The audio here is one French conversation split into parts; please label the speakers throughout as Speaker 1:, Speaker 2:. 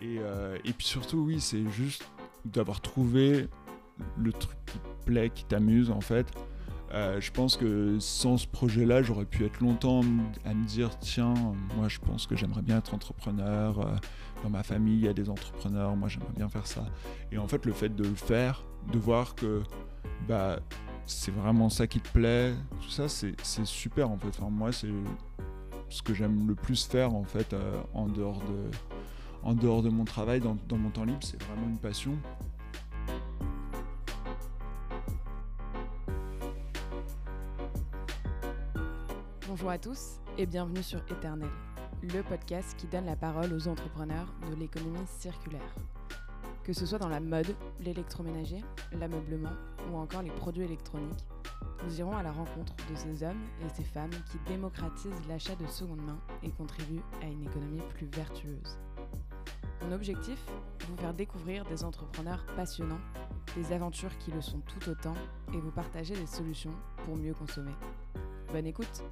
Speaker 1: Et, euh, et puis surtout, oui, c'est juste d'avoir trouvé le truc qui te plaît, qui t'amuse en fait. Euh, je pense que sans ce projet-là, j'aurais pu être longtemps à me dire tiens, moi je pense que j'aimerais bien être entrepreneur. euh, Dans ma famille, il y a des entrepreneurs, moi j'aimerais bien faire ça. Et en fait, le fait de le faire, de voir que bah, c'est vraiment ça qui te plaît, tout ça, c'est super en fait. Enfin, moi, c'est ce que j'aime le plus faire en fait en, dehors de, en dehors de mon travail, dans, mon temps libre, c'est vraiment une passion.
Speaker 2: Bonjour à tous et bienvenue sur Éternel, le podcast qui donne la parole aux entrepreneurs de l'économie circulaire. Que ce soit dans la mode, l'électroménager, l'ameublement ou encore les produits électroniques, nous irons à la rencontre de ces hommes et ces femmes qui démocratisent l'achat de seconde main et contribuent à une économie plus vertueuse. Mon objectif Vous faire découvrir des entrepreneurs passionnants, des aventures qui le sont tout autant et vous partager des solutions pour mieux consommer. Bonne écoute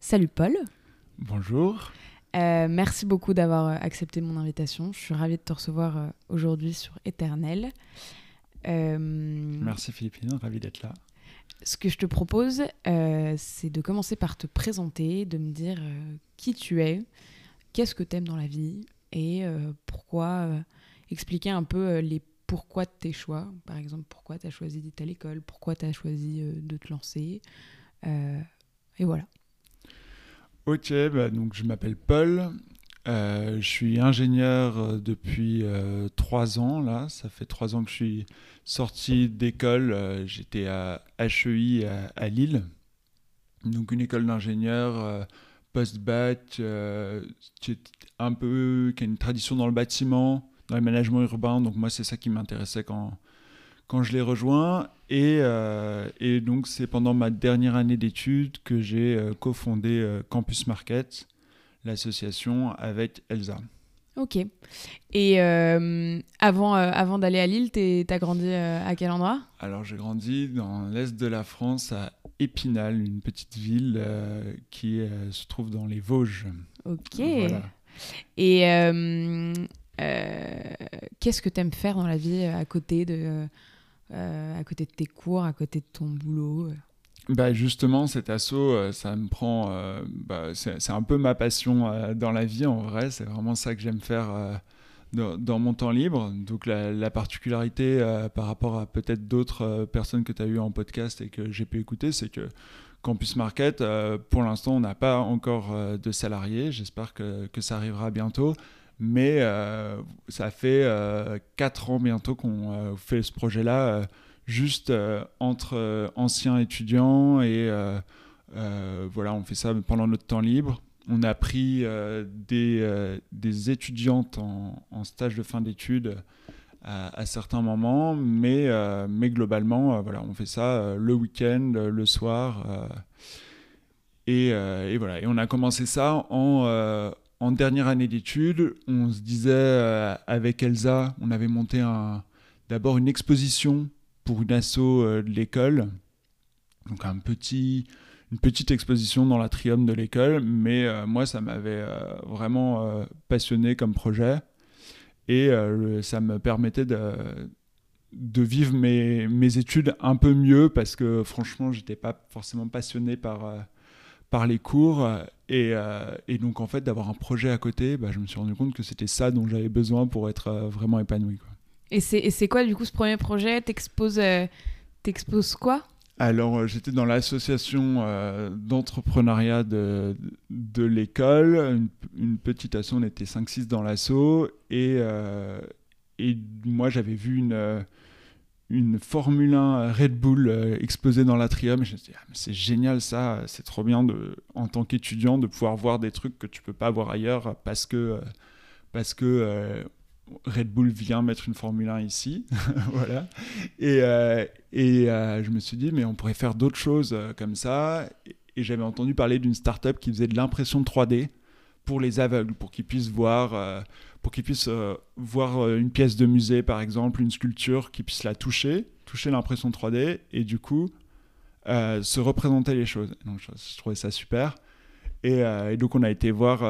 Speaker 2: Salut Paul,
Speaker 1: Bonjour.
Speaker 2: Euh, merci beaucoup d'avoir euh, accepté mon invitation. Je suis ravie de te recevoir euh, aujourd'hui sur Éternel. Euh,
Speaker 1: Merci Philippine, ravi d'être là.
Speaker 2: Ce que je te propose, euh, c'est de commencer par te présenter, de me dire euh, qui tu es, qu'est-ce que tu aimes dans la vie et euh, pourquoi, expliquer un peu les pourquoi de tes choix. Par exemple, pourquoi tu as choisi d'être à l'école, pourquoi tu as choisi de te lancer. Et voilà.
Speaker 1: Ok, bah, donc je m'appelle Paul. Euh, je suis ingénieur euh, depuis euh, trois ans là. Ça fait trois ans que je suis sorti d'école. J'étais à HEI à, Lille, donc une école d'ingénieur post-bac, un peu qui a une tradition dans le bâtiment, dans le management urbain. Donc moi c'est ça qui m'intéressait quand quand je l'ai rejoint. Et, et donc, c'est pendant ma dernière année d'études que j'ai cofondé Campus Market, l'association avec Elsa.
Speaker 2: Ok. Et euh, avant, euh, avant d'aller à Lille, t'as grandi euh, à quel endroit?
Speaker 1: Alors, j'ai grandi dans l'est de la France, à Épinal, une petite ville qui se trouve dans les Vosges.
Speaker 2: Ok.
Speaker 1: Voilà.
Speaker 2: Et qu'est-ce que t'aimes faire dans la vie à côté de, à côté de tes cours, à côté de ton boulot?
Speaker 1: Bah justement, cet assaut, euh, ça me prend. euh, bah, c'est un peu ma passion euh, dans la vie en vrai. C'est vraiment ça que j'aime faire dans, mon temps libre. Donc la, la particularité par rapport à peut-être d'autres personnes que tu as eues en podcast et que j'ai pu écouter, c'est que Campus Market, pour l'instant, on n'a pas encore de salariés. J'espère que, que ça arrivera bientôt. Mais ça fait 4 ans bientôt qu'on fait ce projet-là. Juste euh, entre euh, anciens étudiants et euh, voilà, on fait ça pendant notre temps libre. On a pris des, des étudiantes en, stage de fin d'études à, certains moments, mais, mais globalement, voilà, on fait ça le week-end, le soir. et, et voilà, et on a commencé ça en, en dernière année d'études. On se disait avec Elsa, on avait monté d'abord une exposition pour une asso euh, de l'école. Donc un petit, une petite exposition dans l'atrium de l'école, mais euh, moi ça m'avait euh, vraiment passionné comme projet et ça me permettait de, de vivre mes, mes études un peu mieux parce que franchement j'étais pas forcément passionné par, par les cours et, et donc en fait d'avoir un projet à côté, bah, je me suis rendu compte que c'était ça dont j'avais besoin pour être vraiment épanoui.
Speaker 2: Et c'est quoi du coup ce premier projet? T'exposes euh, quoi?
Speaker 1: Alors, euh, j'étais dans l'association euh, d'entrepreneuriat de, de l'école, une, petite asso, on était 5-6 dans l'asso, et, euh, et moi j'avais vu une, euh, une Formule 1 Red Bull euh, exposée dans l'atrium, et je me suis dit, ah, c'est génial ça, c'est trop bien de, en tant qu'étudiant de pouvoir voir des trucs que tu peux pas voir ailleurs parce que, parce que Red Bull vient mettre une Formule 1 ici, voilà. Et, euh, et euh, je me suis dit, mais on pourrait faire d'autres choses euh, comme ça. Et, j'avais entendu parler d'une startup qui faisait de l'impression 3D pour les aveugles, pour qu'ils puissent voir, euh, pour qu'ils puissent euh, voir une pièce de musée, par exemple, une sculpture, qu'ils puissent la toucher, toucher l'impression 3D, et du coup se représenter les choses. Donc je, trouvais ça super. Et, donc on a été voir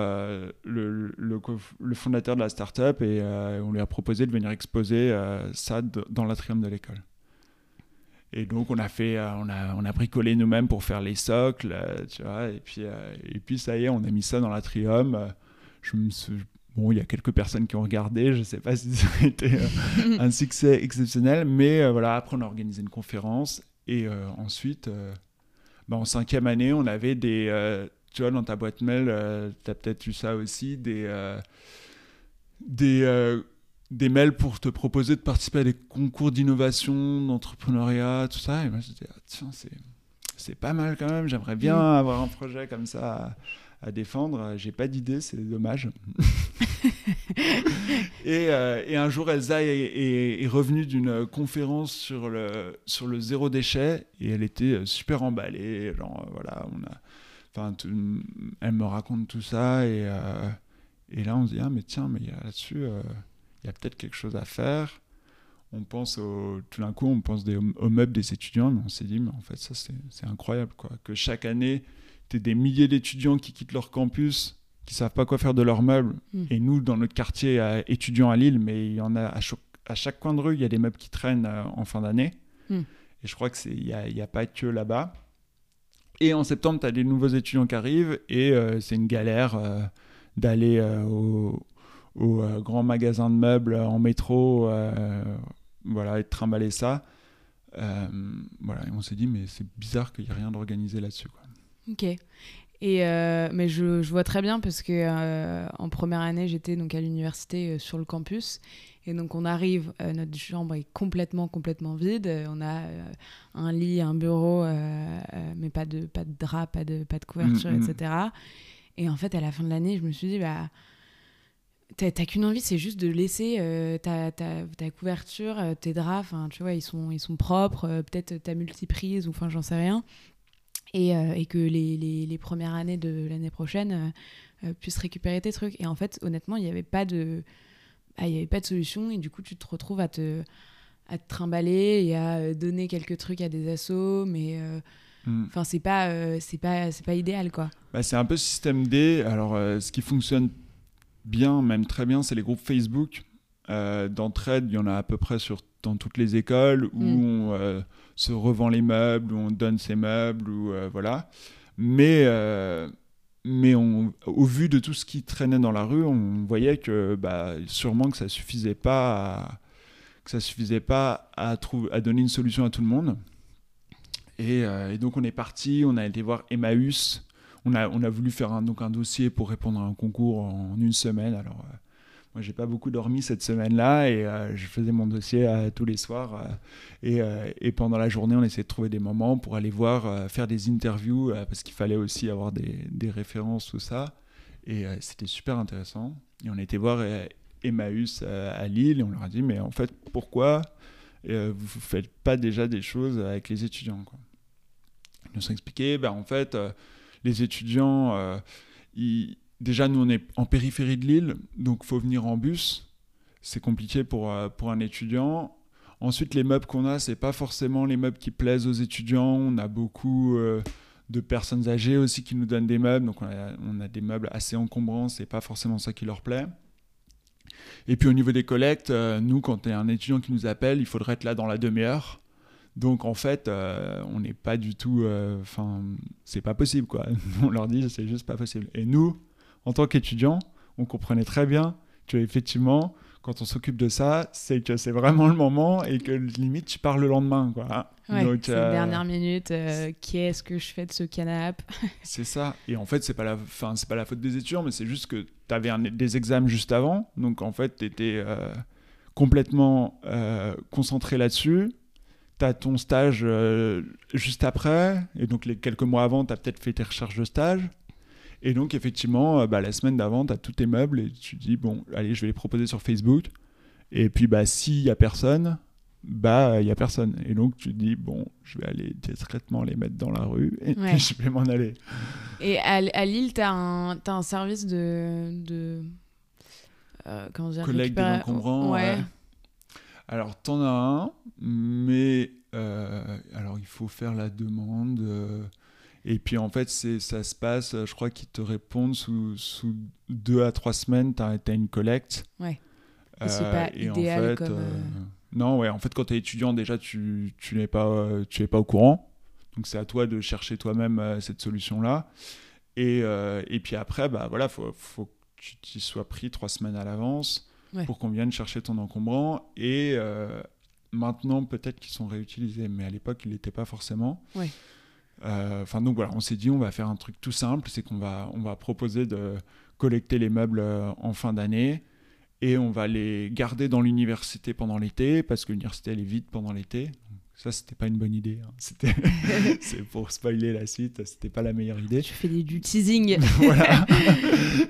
Speaker 1: le, le, fondateur de la startup et on lui a proposé de venir exposer ça dans l'atrium de l'école. Et donc, on a fait, euh, on a, on a bricolé nous-mêmes pour faire les socles, euh, tu vois. Et puis, euh, et puis, ça y est, on a mis ça dans l'atrium. Je me Bon, il y a quelques personnes qui ont regardé. Je ne sais pas si ça a été un succès exceptionnel, mais voilà. Après, on a organisé une conférence et ensuite, bah, en cinquième année, on avait des, tu vois, dans ta boîte mail, tu as peut-être eu ça aussi, des, des des mails pour te proposer de participer à des concours d'innovation, d'entrepreneuriat, tout ça. Et moi, je disais, ah, tiens, c'est pas mal quand même, j'aimerais bien mm. avoir un projet comme ça à, défendre. J'ai pas d'idée, c'est dommage. et, euh, et, un jour, Elsa est, est, revenue d'une conférence sur le, sur le zéro déchet et elle était super emballée. Genre, voilà, on a. Enfin, elle me raconte tout ça et, euh, et là, on se dit, ah, mais tiens, mais là-dessus. Euh, il y a peut-être quelque chose à faire. On pense au, tout d'un coup, on pense des, aux meubles des étudiants, mais on s'est dit, mais en fait, ça, c'est incroyable, quoi. Que chaque année, tu des milliers d'étudiants qui quittent leur campus, qui savent pas quoi faire de leurs meubles. Hmm. Et nous, dans notre quartier euh, étudiant à Lille, mais il y en a à, à, chaque coin de rue, il y a des meubles qui traînent euh, en fin d'année. Hmm. Et je crois qu'il n'y a, y a pas que là-bas. Et en septembre, tu as des nouveaux étudiants qui arrivent et euh, c'est une galère d'aller au, au euh, grand magasin de meubles en métro, euh, voilà, et de trimballer ça. Euh, voilà, et on s'est dit, mais c'est bizarre qu'il n'y ait rien d'organisé là-dessus.
Speaker 2: Ok. Et mais je, je, vois très bien parce que en première année, j'étais donc à l'université sur le campus. Et donc on arrive, notre chambre est complètement, complètement vide. On a un lit, un bureau, mais pas de, pas de drap, pas de, pas de couverture, mm, mm. etc. Et en fait, à la fin de l'année, je me suis dit, bah, T'as qu'une envie, c'est juste de laisser euh, ta, ta, ta, couverture, euh, tes draps, tu vois, ils sont, ils sont propres, euh, peut-être ta multiprise, ou enfin, j'en sais rien. Et, et que les, les, les, premières années de l'année prochaine puissent récupérer tes trucs. Et en fait, honnêtement, il n'y avait pas de. Bah, il avait pas de solution et du coup tu te retrouves à te, à te trimballer et à donner quelques trucs à des assos mais mm. enfin c'est pas c'est pas c'est pas idéal quoi
Speaker 1: bah, c'est un peu système D alors ce qui fonctionne bien, même très bien, c'est les groupes Facebook. Euh, d'entraide, il y en a à peu près sur, dans toutes les écoles où mm. on euh, se revend les meubles, où on donne ses meubles, ou euh, voilà. Mais, mais au vu de tout ce qui traînait dans la rue, on voyait que bah, sûrement que ça suffisait suffisait pas à, à donner une solution à tout le monde. Et, et, donc on est parti, on a été voir Emmaüs, on a, on a voulu faire un, donc un dossier pour répondre à un concours en une semaine. Alors, euh, moi, j'ai pas beaucoup dormi cette semaine-là et euh, je faisais mon dossier euh, tous les soirs. Et, et, pendant la journée, on essayait de trouver des moments pour aller voir, faire des interviews parce qu'il fallait aussi avoir des, références, tout ça. Et c'était super intéressant. Et on été voir Emmaüs à Lille et on leur a dit Mais en fait, pourquoi vous ne faites pas déjà des choses avec les étudiants. Ils nous ont expliqué ben, En fait, les étudiants, euh, déjà nous on est en périphérie de l'île, donc il faut venir en bus. C'est compliqué pour, euh, pour un étudiant. Ensuite, les meubles qu'on a, c'est pas forcément les meubles qui plaisent aux étudiants. On a beaucoup euh, de personnes âgées aussi qui nous donnent des meubles, donc on a, a des meubles assez encombrants, c'est pas forcément ça qui leur plaît. Et puis au niveau des collectes, nous, quand tu es un étudiant qui nous appelle, il faudrait être là dans la demi-heure. Donc en fait, euh, on n'est pas du tout. Euh, enfin, c'est pas possible quoi. on leur dit c'est juste pas possible. Et nous, en tant qu'étudiants, on comprenait très bien que effectivement, quand on s'occupe de ça, c'est que c'est vraiment le moment et que limite tu pars le lendemain quoi.
Speaker 2: Ouais, euh, dernière minute. Qu'est-ce que je fais de ce canapé?
Speaker 1: C'est ça. Et en fait, c'est pas la, fin, c'est pas la faute des étudiants, mais c'est juste que tu avais des examens juste avant, donc en fait, tu étais complètement concentré là-dessus tu as ton stage euh, juste après, et donc les quelques mois avant, tu as peut-être fait tes recherches de stage. Et donc, effectivement, euh, bah, la semaine d'avant, tu as tous tes meubles et tu dis, bon, allez, je vais les proposer sur Facebook. Et puis, bah, s'il n'y a personne, bah, il n'y a personne. Et donc, tu dis, bon, je vais aller discrètement les mettre dans la rue et puis je vais m'en aller.
Speaker 2: Et à, Lille, tu as, un service de. de
Speaker 1: euh, comment dire Collègue désencombrant. Ouais. ouais. Alors, t'en as un, mais alors, il faut faire la demande. Et puis, en fait, ça se passe, je crois qu'ils te répondent sous, sous, deux à trois semaines, tu as, as, une collecte.
Speaker 2: Ouais. Et c'est pas idéal
Speaker 1: en
Speaker 2: fait, comme...
Speaker 1: Non, ouais, en fait, quand tu es étudiant, déjà, tu, tu n'es pas, tu pas au courant. Donc, c'est à toi de chercher toi-même cette solution-là. Et, et puis après, bah, voilà, faut, faut tu t'y sois pris trois semaines à l'avance pour qu'on vienne chercher ton encombrant. Et euh, maintenant, peut-être qu'ils sont réutilisés, mais à l'époque, ils n'étaient pas forcément. Euh, enfin, donc voilà, on s'est dit, on va faire un truc tout simple, c'est qu'on va, on va proposer de collecter les meubles euh, en fin d'année et on va les garder dans l'université pendant l'été parce que l'université elle est vide pendant l'été. Ça, c'était pas une bonne idée. Hein. C'était, c'est pour spoiler la suite, c'était pas la meilleure idée.
Speaker 2: Tu fais du teasing.
Speaker 1: voilà.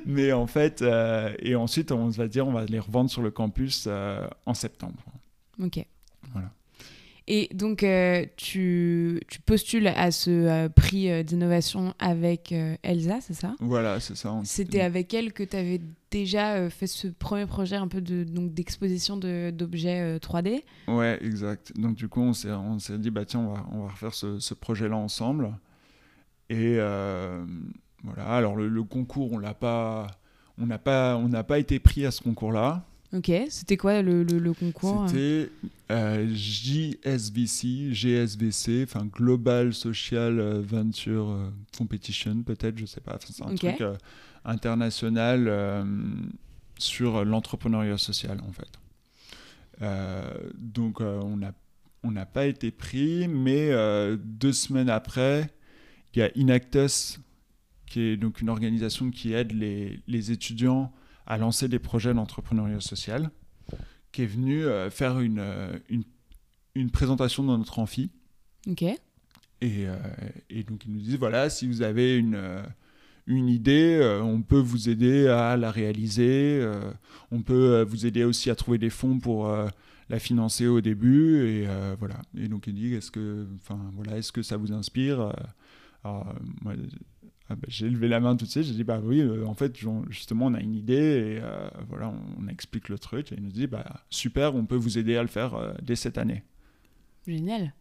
Speaker 1: Mais en fait, euh, et ensuite, on va dire, on va les revendre sur le campus euh, en septembre.
Speaker 2: Ok.
Speaker 1: Voilà.
Speaker 2: Et donc, euh, tu, tu, postules à ce euh, prix euh, d'innovation avec Elsa, c'est ça?
Speaker 1: Voilà, c'est ça.
Speaker 2: C'était avec elle que tu avais déjà fait ce premier projet un peu d'exposition de, d'objets 3D
Speaker 1: Ouais, exact. Donc, du coup, on s'est, on s'est dit, bah, tiens, on va, on va refaire ce, ce projet-là ensemble. Et voilà, alors le, le concours, on l'a pas. On n'a pas, on pas été pris à ce concours-là.
Speaker 2: Ok, c'était quoi le, le, concours
Speaker 1: C'était euh, JSVC, GSVC, enfin Global Social euh, Venture euh, Competition, peut-être, je sais pas. C'est un truc international sur l'entrepreneuriat social, en fait. donc, on n'a on pas été pris, mais deux semaines après, il y a Inactus, qui est donc une organisation qui aide les, les étudiants à lancer des projets d'entrepreneuriat social, qui est venu euh, faire une, euh, une, une, présentation dans notre amphi.
Speaker 2: Ok.
Speaker 1: Et, euh, et, donc, ils nous disent voilà, si vous avez une, une idée, on peut vous aider à la réaliser. on peut vous aider aussi à trouver des fonds pour la financer au début. Et voilà. Et donc, il dit est-ce que, voilà, est-ce que ça vous inspire? Alors, moi, ah bah, j'ai levé la main tout de suite, j'ai dit bah oui, euh, en fait justement on a une idée et euh, voilà on, explique le truc et il nous dit bah super, on peut vous aider à le faire euh, dès cette année.
Speaker 2: Génial.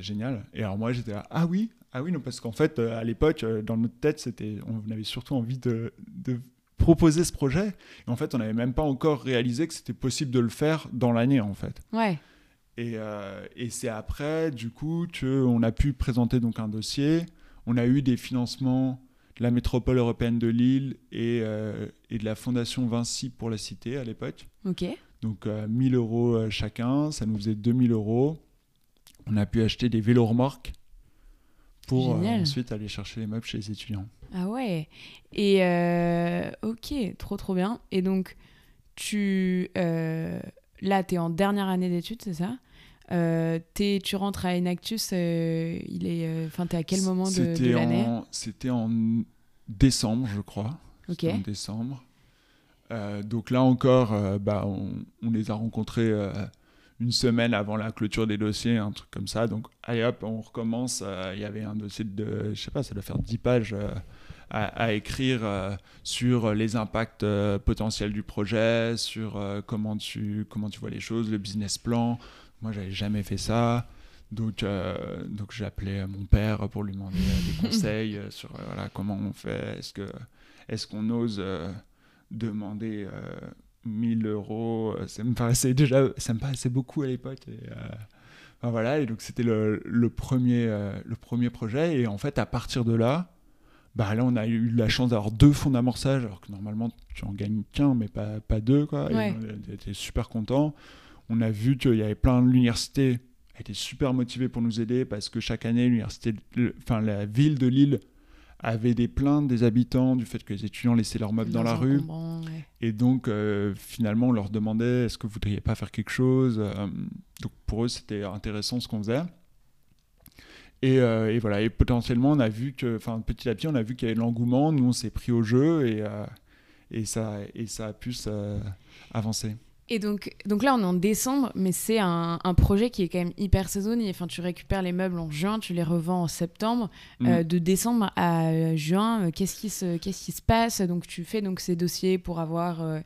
Speaker 1: génial. Et alors moi j'étais là ah oui ah oui non parce qu'en fait à l'époque dans notre tête c'était on avait surtout envie de, de, proposer ce projet et en fait on n'avait même pas encore réalisé que c'était possible de le faire dans l'année en fait.
Speaker 2: Ouais.
Speaker 1: Et, et c'est après du coup qu'on a pu présenter donc un dossier on a eu des financements la métropole européenne de Lille et, euh, et de la Fondation Vinci pour la Cité à l'époque.
Speaker 2: Ok.
Speaker 1: Donc 1000 euh, euros euh, chacun, ça nous faisait 2000 euros. On a pu acheter des vélos remorques pour ensuite aller chercher les meubles chez les étudiants.
Speaker 2: Ah ouais. Et ok, trop trop bien. Et donc, tu là, tu es en dernière année d'études, c'est ça? Euh, tu rentres à Enactus, euh, il est, euh, enfin, t'es à quel moment de, l'année
Speaker 1: C'était en décembre, je crois.
Speaker 2: Ok.
Speaker 1: En décembre. donc là encore, bah, on, on, les a rencontrés une semaine avant la clôture des dossiers, un truc comme ça. Donc, allez hop, on recommence. Il y avait un dossier de, je sais pas, ça doit faire 10 pages à, à, écrire sur les impacts potentiels du projet, sur comment, tu, comment tu vois les choses, le business plan. Moi, j'avais jamais fait ça. Donc, euh, donc j'ai appelé mon père pour lui demander euh, des conseils euh, sur voilà, comment on fait. Est-ce qu'on est qu'on ose demander 1000 euros Ça me paraissait déjà ça me paraissait beaucoup à l'époque. Enfin, voilà, et donc c'était le, le, premier, le premier projet. Et en fait, à partir de là, bah là, on a eu la chance d'avoir deux fonds d'amorçage, alors que normalement, tu en gagnes qu'un, mais pas, pas deux. Quoi. on était super contents on a vu qu'il y avait plein de l'université était super motivée pour nous aider parce que chaque année l'université enfin la ville de Lille avait des plaintes des habitants du fait que les étudiants laissaient leurs meubles dans, la rue. et donc euh, finalement on leur demandait est-ce que vous voudriez pas faire quelque chose euh, donc pour eux c'était intéressant ce qu'on faisait. Euh, et, voilà. Et potentiellement on a vu que enfin petit à petit on a vu qu'il y avait de l'engouement. Nous on s'est pris au jeu et, et ça et ça a pu avancer
Speaker 2: et donc, donc là, on est en décembre, mais c'est un, un, projet qui est quand même hyper saisonnier. Enfin, tu récupères les meubles en juin, tu les revends en septembre. Mm. Euh, de décembre à juin, euh, qu'est-ce qui, se, qu'est-ce qui se passe? Donc, tu fais donc ces dossiers pour avoir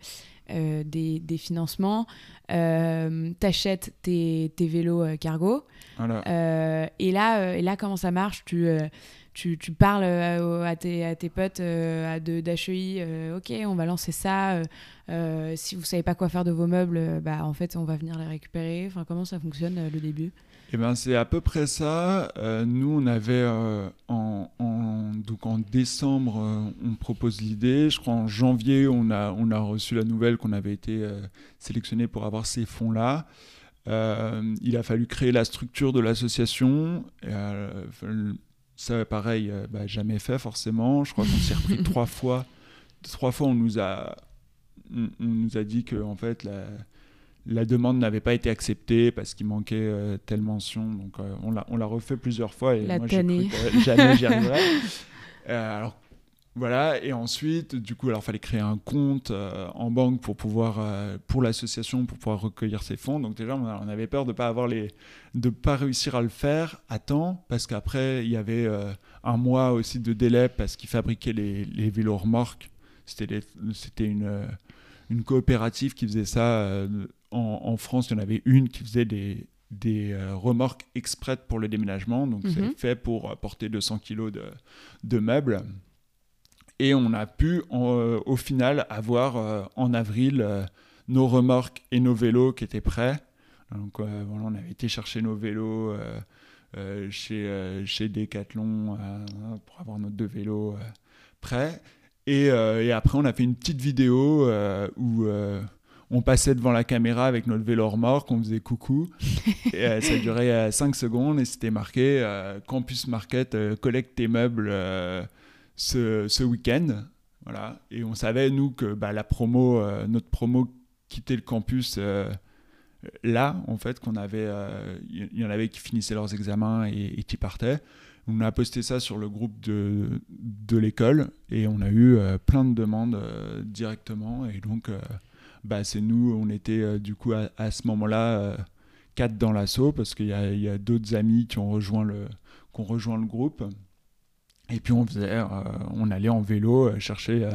Speaker 2: des, des, financements, t'achètes tes, tes, vélos cargo. et, là, et là, comment ça marche? Tu, tu, parles à tes, à tes potes d'HEI, ok, on va lancer ça. si vous savez pas quoi faire de vos meubles, bah, en fait, on va venir les récupérer. Enfin, comment ça fonctionne le début?
Speaker 1: Eh ben, c'est à peu près ça. Euh, nous, on avait euh, en, donc en décembre, euh, on propose l'idée. Je crois en janvier, on a reçu la nouvelle qu'on avait été sélectionné pour avoir ces fonds-là. il a fallu créer la structure de l'association. Ça, pareil, bah, jamais fait forcément. Je crois qu'on s'est repris trois fois. Trois fois, on nous a, on, nous a dit que en fait, la, la demande n'avait pas été acceptée parce qu'il manquait euh, telle mention. Donc euh, on l'a refait plusieurs fois et
Speaker 2: la
Speaker 1: moi j'ai jamais j'y arriverais. Euh, alors voilà et ensuite du coup alors fallait créer un compte en banque pour pouvoir pour l'association pour pouvoir recueillir ses fonds. Donc déjà on, avait peur de pas avoir les de pas réussir à le faire à temps parce qu'après il y avait un mois aussi de délai parce qu'ils fabriquaient les, les vélos remorques. C'était c'était une une coopérative qui faisait ça en, France, il y en avait une qui faisait des, des euh, remorques exprès pour le déménagement. Donc, c'est mhm. fait pour euh, porter 200 kg de, de, meubles. Et on a pu, euh, au final, avoir en avril nos remorques et nos vélos qui étaient prêts. Donc, voilà, on avait été chercher nos vélos chez, chez Decathlon pour avoir nos deux vélos prêts. Et, et, après, on a fait une petite vidéo où on passait devant la caméra avec notre vélo remorque, on faisait coucou. et, euh, ça durait 5 euh, secondes et c'était marqué euh, Campus Market collecte tes meubles ce, week-end. Voilà. Et on savait, nous, que bah, la promo, notre promo quittait le campus là, en fait, qu'on avait. Il y, en avait qui finissaient leurs examens et, qui partaient. On a posté ça sur le groupe de, de l'école et on a eu plein de demandes directement. Et donc bah, c'est nous, on était euh, du coup à, ce moment-là euh, quatre dans l'assaut parce qu'il y a, d'autres amis qui ont rejoint le, qui ont rejoint le groupe. Et puis on, faisait, euh, on allait en vélo chercher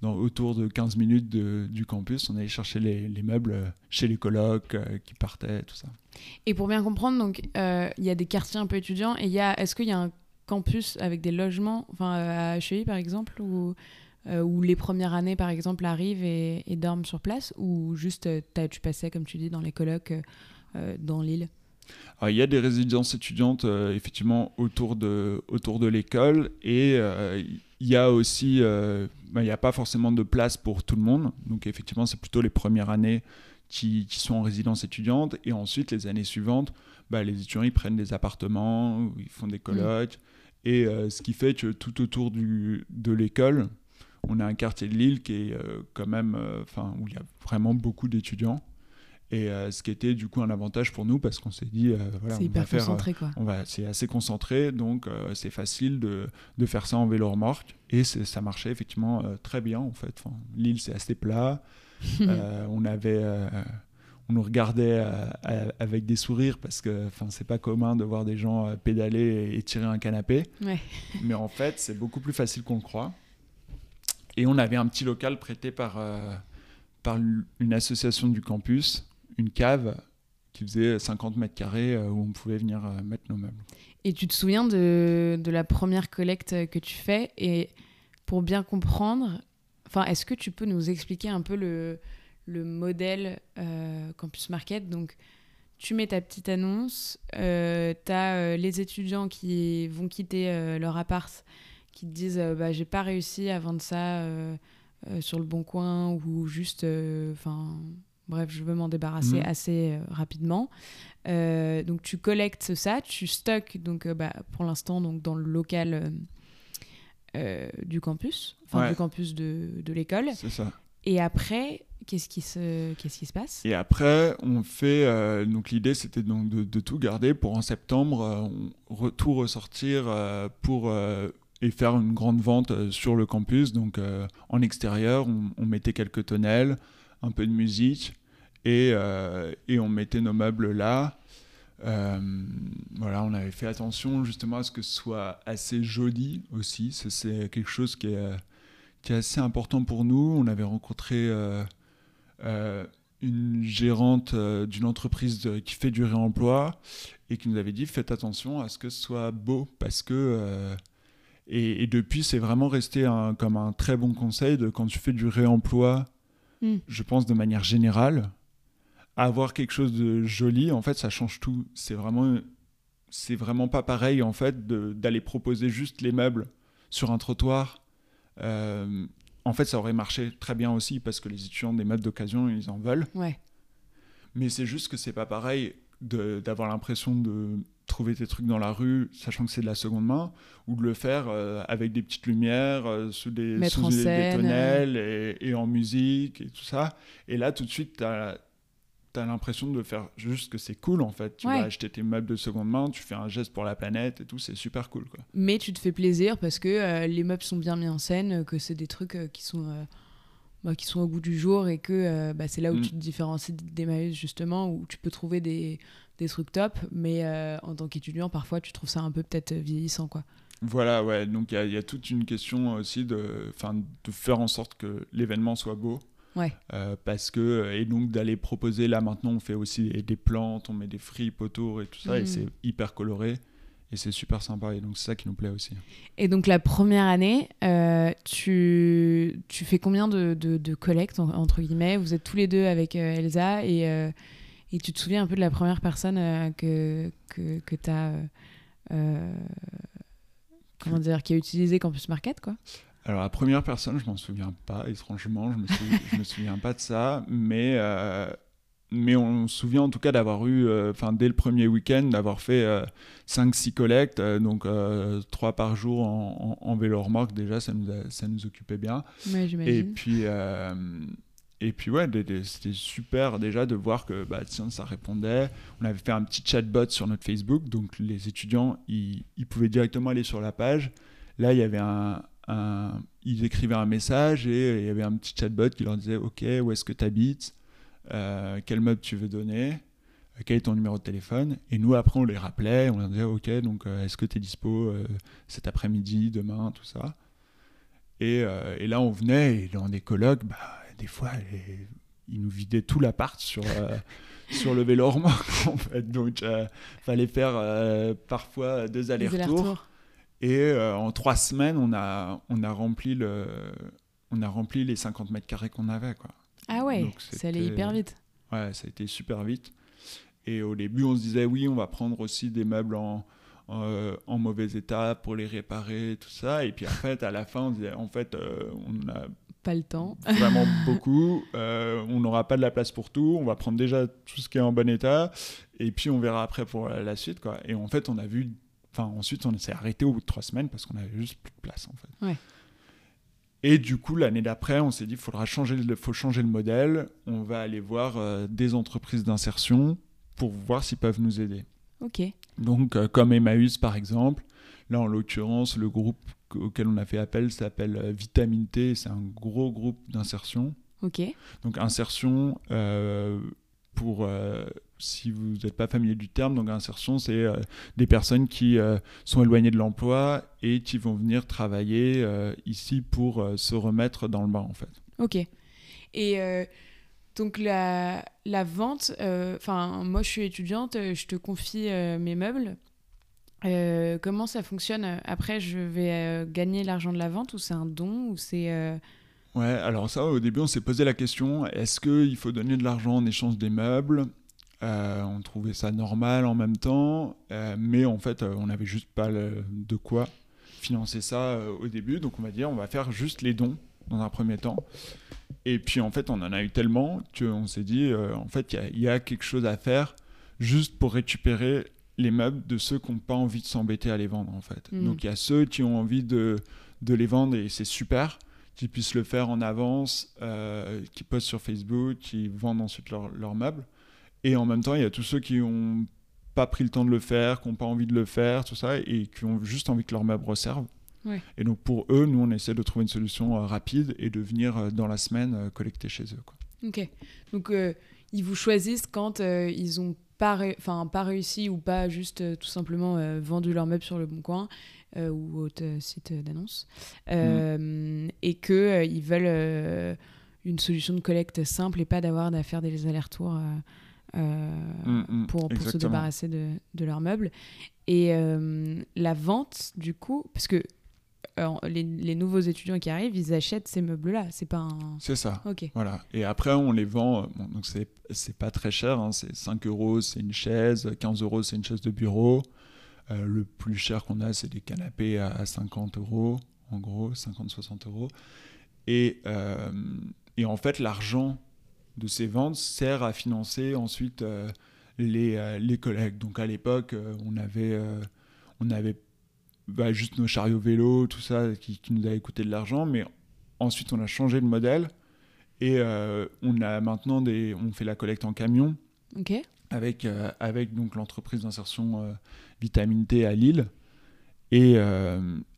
Speaker 1: dans, autour de 15 minutes du campus, on allait chercher les, les meubles chez les colocs qui partaient, tout ça.
Speaker 2: Et pour bien comprendre, donc il y a des quartiers un peu étudiants et est-ce qu'il y a un campus avec des logements, enfin à HEI par exemple, euh, où les premières années, par exemple, arrivent et, dorment sur place, ou juste euh, tu passais, comme tu dis, dans les euh, dans l'île?
Speaker 1: Il y a des résidences étudiantes effectivement autour de, autour de l'école et il y a aussi, bah, il n'y a pas forcément de place pour tout le monde. Donc effectivement, c'est plutôt les premières années qui, qui, sont en résidence étudiante et ensuite les années suivantes, bah, les étudiants ils prennent des appartements, ils font des mmh. colloques et ce qui fait que tout autour du, de l'école, on a un quartier de Lille qui est euh, quand même, euh, enfin, où il y a vraiment beaucoup d'étudiants. Et euh, ce qui était du coup un avantage pour nous parce qu'on s'est dit,
Speaker 2: voilà, c'est hyper concentré quoi.
Speaker 1: On va, c'est assez concentré, donc c'est facile de, de, faire ça en vélo remorque. Et ça marchait effectivement très bien en fait. Enfin, Lille c'est assez plat. on avait, on nous regardait avec des sourires parce que, enfin, c'est pas commun de voir des gens pédaler et, tirer un canapé. Mais en fait, c'est beaucoup plus facile qu'on le croit. Et on avait un petit local prêté par, euh, par une association du campus, une cave qui faisait 50 mètres carrés euh, où on pouvait venir euh, mettre nos meubles.
Speaker 2: Et tu te souviens de, la première collecte que tu fais Et pour bien comprendre, est-ce que tu peux nous expliquer un peu le, le modèle Campus Market? Donc, tu mets ta petite annonce, tu as les étudiants qui vont quitter leur appart qui te disent euh, bah, j'ai pas réussi à vendre ça euh, euh, sur le bon coin ou juste enfin bref je veux m'en débarrasser mhm. assez rapidement donc tu collectes ça tu stockes donc bah, pour l'instant donc dans le local du campus enfin du campus de, de l'école
Speaker 1: c'est ça
Speaker 2: et après Qu'est-ce qui, se, qu'est-ce qui se passe?
Speaker 1: Et après, on fait. donc, l'idée, c'était donc de, de, tout garder pour en septembre, on tout ressortir pour et faire une grande vente euh, sur le campus. Donc euh, en extérieur, on, mettait quelques tonnelles, un peu de musique et, euh, et on mettait nos meubles là. voilà, on avait fait attention justement à ce que ce soit assez joli aussi. C'est quelque chose qui est, qui est assez important pour nous. On avait rencontré une gérante d'une entreprise qui fait du réemploi et qui nous avait dit faites attention à ce que ce soit beau parce que et, depuis c'est vraiment resté comme un très bon conseil de quand tu fais du réemploi hmm. je pense de manière générale avoir quelque chose de joli en fait ça change tout c'est vraiment c'est vraiment pas pareil en fait d'aller proposer juste les meubles sur un trottoir. Euh, en fait, ça aurait marché très bien aussi parce que les étudiants des meubles d'occasion, ils en veulent.
Speaker 2: Ouais.
Speaker 1: Mais c'est juste que c'est pas pareil d'avoir l'impression de trouver tes trucs dans la rue, sachant que c'est de la seconde main, ou de le faire euh, avec des petites lumières, euh, sous des,
Speaker 2: sous
Speaker 1: des, tonnelles et, et, en musique et tout ça. Et là, tout de suite, tu as, l'impression de faire juste que c'est cool en fait. Tu vas acheter tes meubles de seconde main, tu fais un geste pour la planète et tout, c'est super cool quoi.
Speaker 2: Mais tu te fais plaisir parce que euh, les meubles sont bien mis en scène, que c'est des trucs euh, qui sont euh, bah, qui sont au goût du jour et que bah, c'est là où mm. tu te différencies des justement où tu peux trouver des, des trucs top, mais en tant qu'étudiant parfois tu trouves ça un peu peut-être vieillissant quoi.
Speaker 1: Voilà, ouais, donc il y, y, a toute une question aussi de, de faire en sorte que l'événement soit beau. Euh, parce que, et donc d'aller proposer, là maintenant on fait aussi des plantes, on met des fripes autour et tout ça, et mm. c'est hyper coloré. Et c'est super sympa, et donc c'est ça qui nous plaît aussi.
Speaker 2: Et donc la première année, euh, tu, tu fais combien de, de, collectes, entre guillemets? Vous êtes tous les deux avec euh, Elsa, et, et tu te souviens un peu de la première personne que, que, que tu as... comment dire, qui a utilisé Campus Market, quoi?
Speaker 1: Alors, la première personne, je m'en souviens pas, étrangement, je me, souviens, me souviens pas de ça, mais, euh, mais on se souvient en tout cas d'avoir eu, euh, dès le premier week-end, d'avoir fait 5-6 euh, collectes, donc 3 par jour en, vélo remorque, déjà, ça nous, ça nous occupait bien.
Speaker 2: Ouais,
Speaker 1: et puis. Et puis ouais, c'était super déjà de voir que bah, tiens, ça répondait. On avait fait un petit chatbot sur notre Facebook, donc les étudiants, ils, pouvaient directement aller sur la page. Là, il y avait un, ils écrivaient un message et il y avait un petit chatbot qui leur disait Ok, où est-ce que tu habites euh, Quel meuble tu veux donner? Euh, Quel est ton numéro de téléphone? Et nous, après, on les rappelait, on leur disait Ok, donc euh, est-ce que tu es dispo cet après-midi, demain, tout ça? Et, et, là, on venait et dans des colloques, bah, des fois, ils nous vidaient tout l'appart sur. sur le vélo en fait. Donc, il fallait faire parfois deux allers-retours. Et euh, en trois semaines, on a, on a, rempli, le, on a rempli les 50 mètres carrés qu'on avait. Quoi.
Speaker 2: Ah ouais, ça allait hyper vite.
Speaker 1: Ouais, ça a été super vite. Et au début, on se disait, oui, on va prendre aussi des meubles en, en, euh, mauvais état pour les réparer, tout ça. Et puis en fait, à la fin, on disait, en fait, euh, on a
Speaker 2: pas le temps.
Speaker 1: Vraiment beaucoup. on n'aura pas de la place pour tout. On va prendre déjà tout ce qui est en bon état. Et puis on verra après pour la suite. Quoi. Et en fait, on a vu Enfin, ensuite, on s'est arrêté au bout de trois semaines parce qu'on avait juste plus de place, en fait. Et du coup, l'année d'après, on s'est dit, il faudra changer, le, faut changer le modèle. On va aller voir euh, des entreprises d'insertion pour voir s'ils peuvent nous aider.
Speaker 2: Ok.
Speaker 1: Donc, euh, comme Emmaüs, par exemple. Là, en l'occurrence, le groupe auquel on a fait appel s'appelle euh, Vitamine T. C'est un gros groupe d'insertion.
Speaker 2: Ok.
Speaker 1: Donc, insertion pour si vous n'êtes pas familier du terme, donc insertion, c'est euh, des personnes qui euh, sont éloignées de l'emploi et qui vont venir travailler euh, ici pour se remettre dans le bain, en fait.
Speaker 2: Ok. Et donc la, la vente, enfin moi je suis étudiante, je te confie mes meubles. Comment ça fonctionne Après, je vais gagner l'argent de la vente ou c'est un don ou c'est
Speaker 1: Ouais, alors ça, au début, on s'est posé la question est-ce qu'il faut donner de l'argent en échange des meubles? Euh, on trouvait ça normal en même temps, euh, mais en fait, euh, on n'avait juste pas de quoi financer ça au début. Donc, on va dire, on va faire juste les dons dans un premier temps. Et puis, en fait, on en a eu tellement qu'on s'est dit, en fait, il y, a quelque chose à faire juste pour récupérer les meubles de ceux qui n'ont pas envie de s'embêter à les vendre, en fait. Mm. Donc, il y a ceux qui ont envie de, de les vendre et c'est super qui puissent le faire en avance, qui postent sur Facebook, qui vendent ensuite leurs meubles. Et en même temps, il y a tous ceux qui n'ont pas pris le temps de le faire, qui n'ont pas envie de le faire, tout ça, et qui ont juste envie que leur meuble reserve. Et donc pour eux, nous, on essaie de trouver une solution euh, rapide et de venir euh, dans la semaine euh, collecter chez eux. Quoi.
Speaker 2: Ok. Donc ils vous choisissent quand ils ont pas, enfin pas réussi ou pas juste tout simplement vendu leur meuble sur le bon coin ou autre site d'annonce et que ils veulent une solution de collecte simple et pas d'avoir à faire des allers-retours mm, mm, pour, pour se débarrasser de, de, leurs meubles. Et la vente, du coup, parce que les, nouveaux étudiants qui arrivent, ils achètent ces meubles-là. C'est pas un.
Speaker 1: C'est ça. Ok. Voilà. Et après, on les vend. Euh, bon, donc, c'est pas très cher. Hein. c'est 5 euros, c'est une chaise. 15 euros, c'est une chaise de bureau. Euh, le plus cher qu'on a, c'est des canapés à, 50 euros, en gros, 50-60 euros. Et, euh, et, en fait, l'argent de ces ventes sert à financer ensuite les, les collectes. Donc, à l'époque, on avait. on avait bah, juste nos chariots vélos, tout ça, qui, nous avait coûté de l'argent. Mais ensuite, on a changé de modèle et euh, on a maintenant des, on fait la collecte en camion. Avec, euh, avec donc l'entreprise d'insertion euh, Vitamine T à Lille. Et,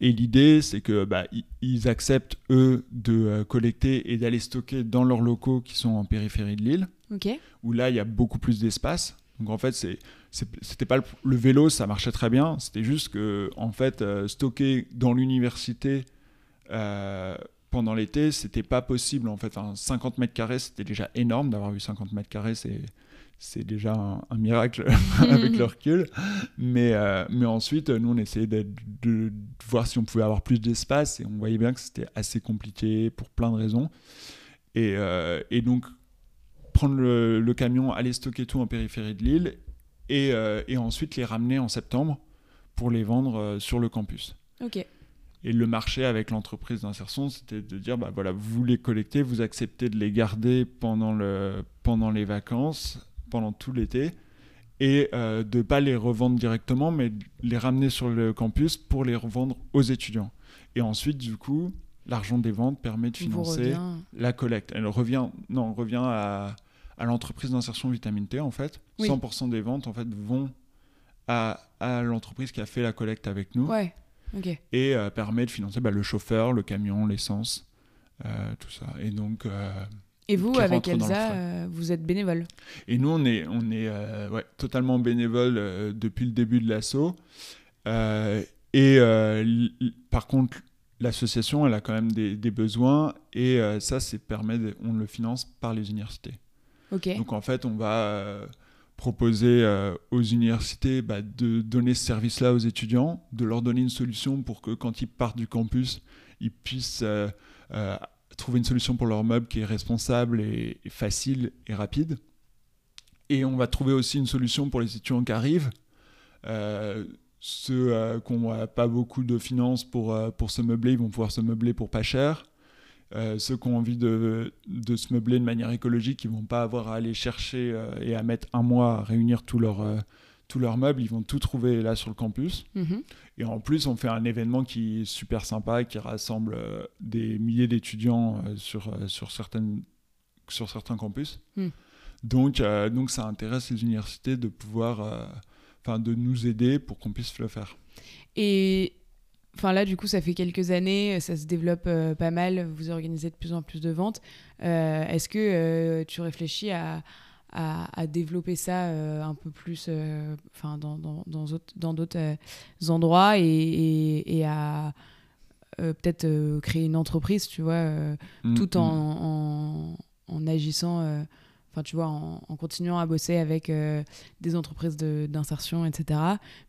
Speaker 1: et l'idée, c'est que bah, ils acceptent, eux, de collecter et d'aller stocker dans leurs locaux qui sont en périphérie de Lille, où là, il y a beaucoup plus d'espace. Donc en fait, c'est c'était pas le, vélo, ça marchait très bien. C'était juste que en fait, euh, stocker dans l'université euh, pendant l'été, c'était pas possible. En fait, 50 mètres carrés, c'était déjà énorme d'avoir eu 50 mètres carrés. C'est déjà un, miracle avec le recul. Mais, euh, mais ensuite, nous, on essayait de, de, voir si on pouvait avoir plus d'espace et on voyait bien que c'était assez compliqué pour plein de raisons. Et, et donc, prendre le, le, camion, aller stocker tout en périphérie de l'île euh, et, ensuite les ramener en septembre pour les vendre euh, sur le campus.
Speaker 2: Ok.
Speaker 1: Et le marché avec l'entreprise d'insertion, c'était de dire, bah voilà, vous les collectez, vous acceptez de les garder pendant, le, pendant les vacances, pendant tout l'été, et euh, de ne pas les revendre directement, mais les ramener sur le campus pour les revendre aux étudiants. Et ensuite, du coup, l'argent des ventes permet de financer la collecte. Elle revient, non, revient à, à l'entreprise d'insertion vitamine T en fait. 100% des ventes en fait vont à, à l'entreprise qui a fait la collecte avec nous.
Speaker 2: Ouais.
Speaker 1: Et euh, permet de financer bah, le chauffeur, le camion, l'essence, euh, tout ça. Et donc. Euh,
Speaker 2: et vous, avec Elsa, vous êtes bénévole?
Speaker 1: Et nous, on est, on est ouais, totalement bénévole depuis le début de l'assaut. et par contre, l'association, elle a quand même des, des besoins et ça, c'est permet, on le finance par les universités. Donc en fait, on va euh, proposer euh, aux universités bah, de donner ce service-là aux étudiants, de leur donner une solution pour que quand ils partent du campus, ils puissent euh, trouver une solution pour leur meuble qui est responsable et, facile et rapide. Et on va trouver aussi une solution pour les étudiants qui arrivent. ceux qui n'ont pas beaucoup de finances pour, pour se meubler, ils vont pouvoir se meubler pour pas cher. Euh, ceux qui ont envie de, de, se meubler de manière écologique, ils vont pas avoir à aller chercher euh, et à mettre un mois à réunir tous leurs euh, tous leurs meubles, ils vont tout trouver là sur le campus. Mhm. Et en plus, on fait un événement qui est super sympa, qui rassemble des milliers d'étudiants sur, sur, certaines, sur certains campus. Hmm. Donc, donc, ça intéresse les universités de pouvoir, enfin, de nous aider pour qu'on puisse le faire.
Speaker 2: Et Enfin là, du coup, ça fait quelques années, ça se développe euh, pas mal, vous organisez de plus en plus de ventes. Euh, est-ce que euh, tu réfléchis à, à, développer ça un peu plus enfin, dans, dans, dans d'autres endroits et, et, à peut-être créer une entreprise, tu vois, mm, tout en, mm. en, en, agissant tu vois, en, continuant à bosser avec euh, des entreprises d'insertion, etc.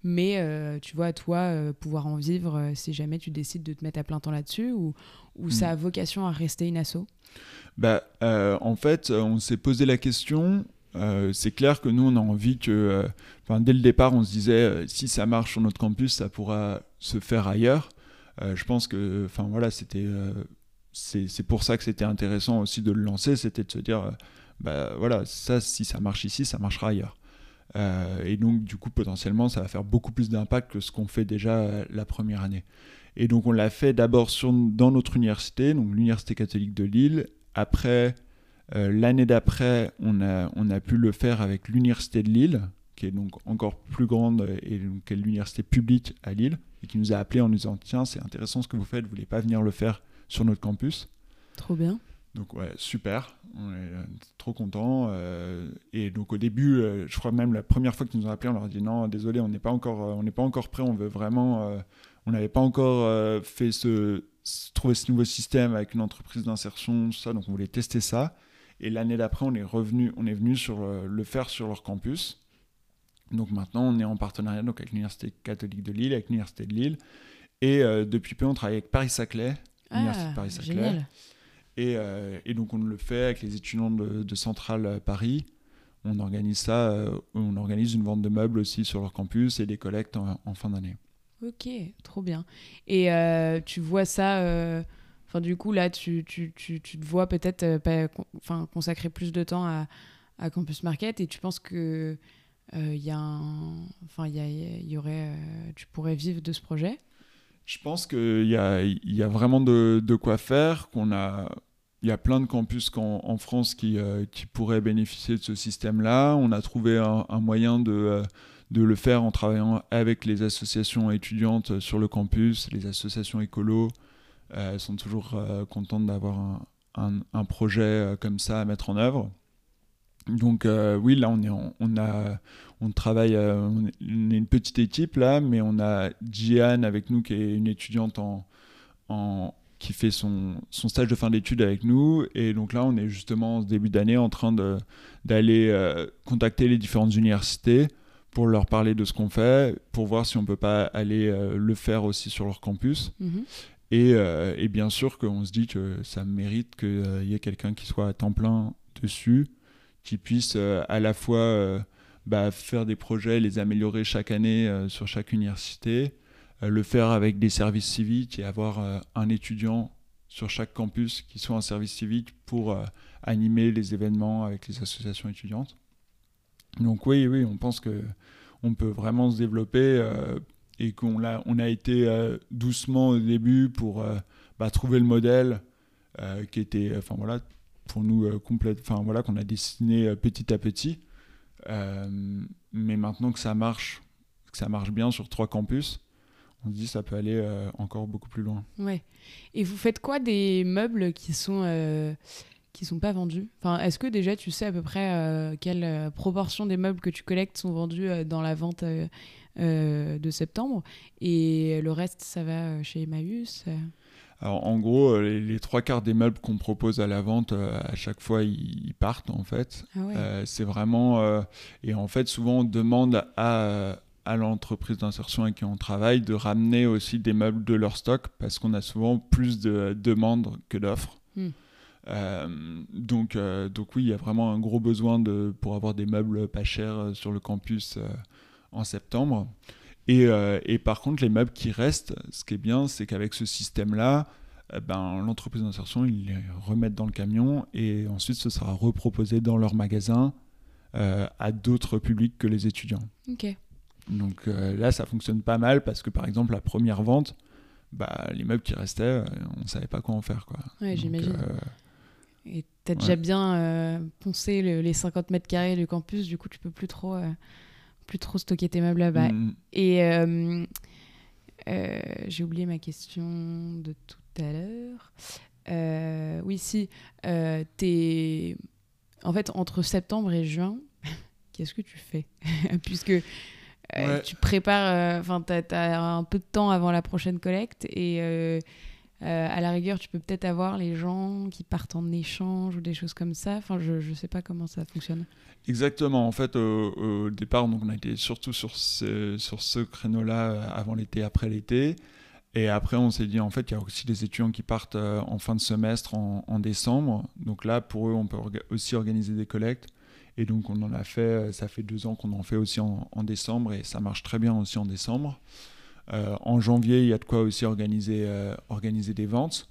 Speaker 2: Mais, euh, tu vois, toi, euh, pouvoir en vivre si jamais tu décides de te mettre à plein temps là-dessus ou, ou ça a hmm. vocation à rester une asso?
Speaker 1: Bah, En fait, on s'est posé la question. c'est clair que nous, on a envie que, enfin, dès le départ, on se disait, si ça marche sur notre campus, ça pourra se faire ailleurs. je pense que, enfin voilà, c'était, c'est pour ça que c'était intéressant aussi de le lancer, c'était de se dire, bah voilà, ça, si ça marche ici, ça marchera ailleurs. Euh, et donc, du coup, potentiellement, ça va faire beaucoup plus d'impact que ce qu'on fait déjà euh, la première année. Et donc, on l'a fait d'abord dans notre université, donc l'Université catholique de Lille. Après, euh, l'année d'après, on a, on a pu le faire avec l'Université de Lille, qui est donc encore plus grande et qui est l'université publique à Lille, et qui nous a appelé en nous disant Tiens, c'est intéressant ce que vous faites, vous voulez pas venir le faire sur notre campus?
Speaker 2: Trop bien.
Speaker 1: Donc ouais, super, on est euh, trop content. Euh, et donc au début, euh, je crois même la première fois qu'ils nous ont appelé, on leur a dit non, désolé, on n'est pas encore, on n'est pas encore prêt. On veut vraiment, on n'avait pas encore fait ce, trouver ce nouveau système avec une entreprise d'insertion, tout ça. Donc on voulait tester ça. Et l'année d'après, on est revenu, on est venu sur le, faire sur leur campus. Donc maintenant, on est en partenariat donc avec l'Université catholique de Lille, avec l'Université de Lille. Et depuis peu, on travaille avec Paris-Saclay,
Speaker 2: l'Université ah, Paris-Saclay.
Speaker 1: Et, et, donc on le fait avec les étudiants de, de Centrale Paris on organise ça, euh, on organise une vente de meubles aussi sur leur campus et des collectes en, fin d'année.
Speaker 2: Ok, trop bien. Et euh, tu vois ça, euh, enfin du coup là, tu, tu, tu, tu te vois peut-être enfin consacrer plus de temps à, à, Campus Market et tu penses que il y a enfin il y, y, aurait, tu pourrais vivre de ce projet?
Speaker 1: Je pense qu'il y a, y a vraiment de, de quoi faire, qu'on a il y a plein de campus en, France qui, euh, pourraient bénéficier de ce système-là. On a trouvé un, moyen de, euh, de, le faire en travaillant avec les associations étudiantes sur le campus. Les associations écolo euh, sont toujours contentes d'avoir un, projet comme ça à mettre en œuvre. Donc oui, là on est on a on travaille on est une petite équipe là, mais on a Jian avec nous qui est une étudiante en, qui fait son, son stage de fin d'études avec nous. Et donc là, on est justement en début d'année en train d'aller euh, contacter les différentes universités pour leur parler de ce qu'on fait, pour voir si on peut pas aller euh, le faire aussi sur leur campus. Mhm. Et, euh, et, bien sûr qu'on se dit que ça mérite qu'il y ait quelqu'un qui soit à temps plein dessus, qui puisse à la fois bah, faire des projets, les améliorer chaque année sur chaque université, le faire avec des services civiques et avoir euh, un étudiant sur chaque campus qui soit un service civique pour euh, animer les événements avec les associations étudiantes. Donc oui, oui, on pense que on peut vraiment se développer et qu'on a, on a été doucement au début pour bah, trouver le modèle qui était, enfin voilà, pour nous complète, enfin voilà, qu'on a dessiné petit à petit. mais maintenant que ça marche, que ça marche bien sur trois campus, on se dit ça peut aller euh, encore beaucoup plus loin.
Speaker 2: Ouais. Et vous faites quoi des meubles qui sont euh, qui sont pas vendus? Enfin, est-ce que déjà tu sais à peu près euh, quelle proportion des meubles que tu collectes sont vendus dans la vente de septembre? Et le reste ça va chez Emmaüs
Speaker 1: alors en gros, les, trois quarts des meubles qu'on propose à la vente, à chaque fois, ils, partent en fait. Ah c'est vraiment... et en fait, souvent, on demande à, à l'entreprise d'insertion avec qui on travaille de ramener aussi des meubles de leur stock parce qu'on a souvent plus de demandes que d'offres. Hmm. Euh, donc, euh, donc oui, il y a vraiment un gros besoin de, pour avoir des meubles pas chers euh, sur le campus en septembre. Et, et, par contre, les meubles qui restent, ce qui est bien, c'est qu'avec ce système-là, ben, l'entreprise d'insertion, ils les remettent dans le camion et ensuite ce sera reproposé dans leur magasin à d'autres publics que les étudiants.
Speaker 2: Ok.
Speaker 1: Donc euh, là, ça fonctionne pas mal parce que par exemple, la première vente, bah, les meubles qui restaient, euh, on savait pas quoi en faire. Quoi.
Speaker 2: Ouais, j'imagine. Euh, Et tu as déjà bien poncé les 50 mètres carrés du campus, du coup, tu peux plus trop, plus trop stocker tes meubles là-bas. Mm. Et j'ai oublié ma question de tout à l'heure. oui, si. es... En fait, entre septembre et juin, qu'est-ce que tu fais? Puisque euh, tu prépares, euh, enfin, tu as, un peu de temps avant la prochaine collecte et euh, à la rigueur, tu peux peut-être avoir les gens qui partent en échange ou des choses comme ça. Enfin, je ne sais pas comment ça fonctionne.
Speaker 1: Exactement. En fait, au départ, donc, on a été surtout sur ce, sur ce créneau-là avant l'été, après l'été. Et après, on s'est dit, en fait, il y a aussi des étudiants qui partent en fin de semestre, en, en, décembre. Donc là, pour eux, on peut aussi organiser des collectes. Et donc on en a fait, euh, ça fait deux ans qu'on en fait aussi en, décembre et ça marche très bien aussi en décembre. Euh, en janvier, il y a de quoi aussi organiser, euh, organiser des ventes.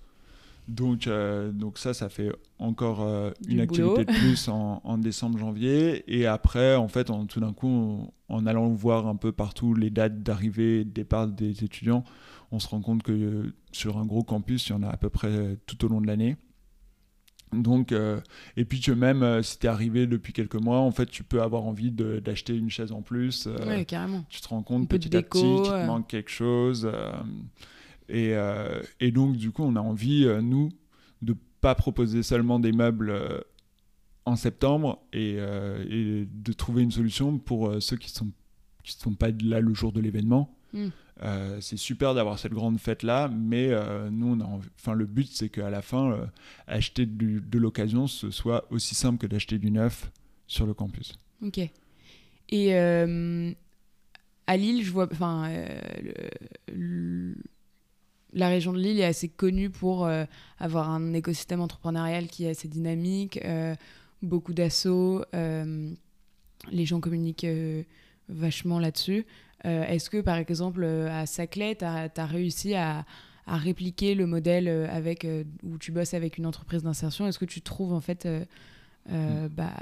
Speaker 1: Donc, donc ça, ça fait encore une activité de plus en, décembre, janvier. Et après, en fait, en, tout d'un coup, en allant voir un peu partout les dates d'arrivée et de départ des étudiants, on se rend compte que sur un gros campus, il y en a à peu près tout au long de l'année. Donc, euh, et puis que même euh, si tu es arrivé depuis quelques mois, en fait, tu peux avoir envie d'acheter une chaise en plus.
Speaker 2: Euh, carrément.
Speaker 1: Tu te rends compte petit à petit qu'il te manque quelque chose. Et, et, donc, du coup, on a envie, nous, de pas proposer seulement des meubles en septembre et, et, de trouver une solution pour ceux qui ne sont, qui sont pas là le jour de l'événement. Hmm. c'est super d'avoir cette grande fête là, mais nous, on a enfin, le but c'est qu'à la fin, acheter de l'occasion, ce soit aussi simple que d'acheter du neuf sur le campus.
Speaker 2: Ok. Et à Lille, je vois, enfin, la région de Lille est assez connue pour euh, avoir un écosystème entrepreneurial qui est assez dynamique, euh, beaucoup d'assauts, euh, les gens communiquent vachement là-dessus. Est-ce que, par exemple, à Saclay, tu as, réussi à, répliquer le modèle avec, où tu bosses avec une entreprise d'insertion? Est-ce que tu trouves, en fait, mm. bah,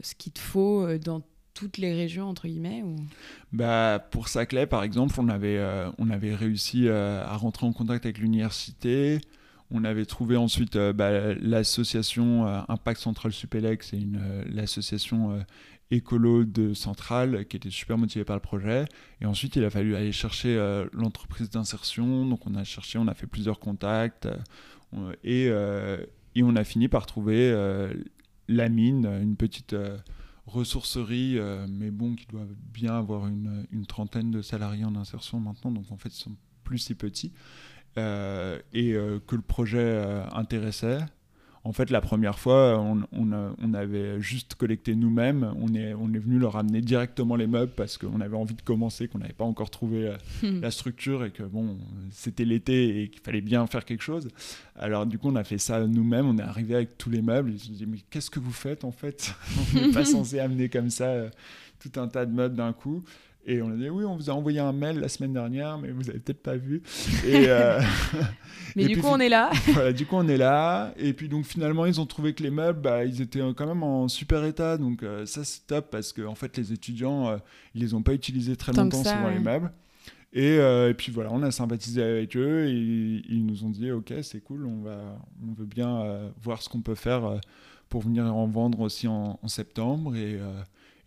Speaker 2: ce qu'il te faut dans toutes les régions, entre guillemets ou...
Speaker 1: bah, Pour Saclay, par exemple, on avait, euh, on avait réussi euh, à rentrer en contact avec l'université. On avait trouvé ensuite euh, bah, l'association Impact Central Supélec, c'est l'association écolo de Centrale qui était super motivée par le projet. Et ensuite, il a fallu aller chercher l'entreprise d'insertion. Donc, on a cherché, on a fait plusieurs contacts. et, et on a fini par trouver la mine, une petite ressourcerie, euh, mais bon, qui doit bien avoir une, une, trentaine de salariés en insertion maintenant, donc en fait, ils sont plus si petits, euh, et euh, que le projet intéressait. En fait, la première fois, on, avait juste collecté nous-mêmes. On est, on est venu leur amener directement les meubles parce qu'on avait envie de commencer, qu'on n'avait pas encore trouvé la structure et que bon, c'était l'été et qu'il fallait bien faire quelque chose. Alors du coup, on a fait ça nous-mêmes. On est arrivé avec tous les meubles. Ils se dit mais qu'est-ce que vous faites en fait? On n'est pas censé amener comme ça euh, tout un tas de meubles d'un coup. Et on a dit oui, on vous a envoyé un mail la semaine dernière, mais vous avez peut-être pas vu. Et,
Speaker 2: euh, mais du coup, on est là.
Speaker 1: voilà, du coup, on est là. Et puis donc finalement, ils ont trouvé que les meubles, bah, ils étaient quand même en super état. Donc euh, ça, c'est top parce que en fait, les étudiants, euh, ils les ont pas utilisés très longtemps souvent les meubles. Et, et, puis voilà, on a sympathisé avec eux et ils nous ont dit ok, c'est cool, on va, on veut bien voir ce qu'on peut faire pour venir en vendre aussi en, en septembre et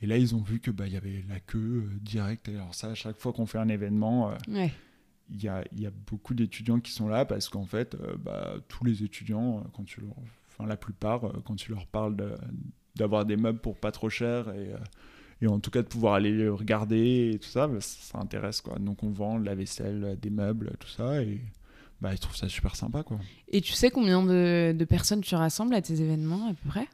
Speaker 1: et là, ils ont vu que bah, y avait la queue euh, directe. Alors ça, à chaque fois qu'on fait un événement, euh, il y, a, y, a, beaucoup d'étudiants qui sont là parce qu'en fait, euh, bah, tous les étudiants, quand tu leur, enfin la plupart, quand tu leur parles d'avoir des meubles pour pas trop cher et, et, en tout cas de pouvoir aller regarder et tout ça, bah, ça, intéresse quoi. Donc on vend la vaisselle, des meubles, tout ça et bah, ils trouvent ça super sympa quoi.
Speaker 2: Et tu sais combien de, de personnes tu rassembles à tes événements à peu près?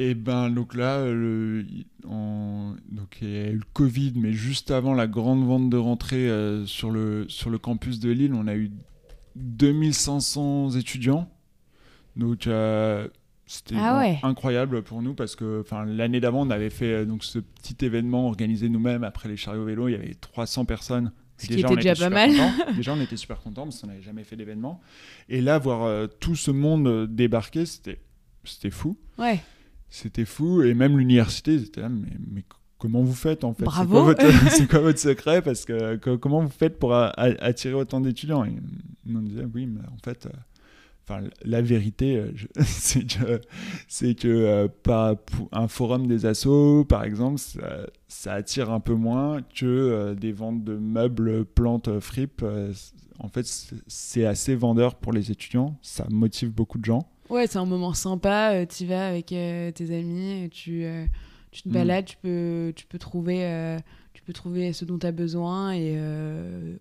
Speaker 1: Et ben donc là, le, donc il y a eu le Covid, mais juste avant la grande vente de rentrée euh, sur, le, sur le campus de Lille, on a eu 2500 étudiants. Donc euh, c'était ah incroyable pour nous parce que l'année d'avant, on avait fait euh, donc, ce petit événement organisé nous-mêmes après les chariots vélo. Il y avait 300 personnes.
Speaker 2: Ce déjà, qui était déjà pas mal.
Speaker 1: déjà, on était super contents parce qu'on n'avait jamais fait d'événement. Et là, voir tout ce monde débarquer, c'était fou.
Speaker 2: Ouais
Speaker 1: c'était fou. Et même l'université, ils là, mais, mais comment vous faites en fait?
Speaker 2: Bravo
Speaker 1: C'est quoi, votre secret? Parce que, comment vous faites pour attirer autant d'étudiants? Et on disait, oui, mais en fait, euh, enfin, la vérité, euh, c'est que, c'est que euh, pas un forum des assos, par exemple, ça, attire un peu moins que des ventes de meubles, plantes, fripes. en fait, c'est assez vendeur pour les étudiants. Ça motive beaucoup de gens.
Speaker 2: Ouais, c'est un moment sympa. Euh, tu vas avec euh, tes amis, tu, euh, tu te mm. balades, tu, peux, tu, peux trouver, tu peux trouver ce dont tu as besoin. Et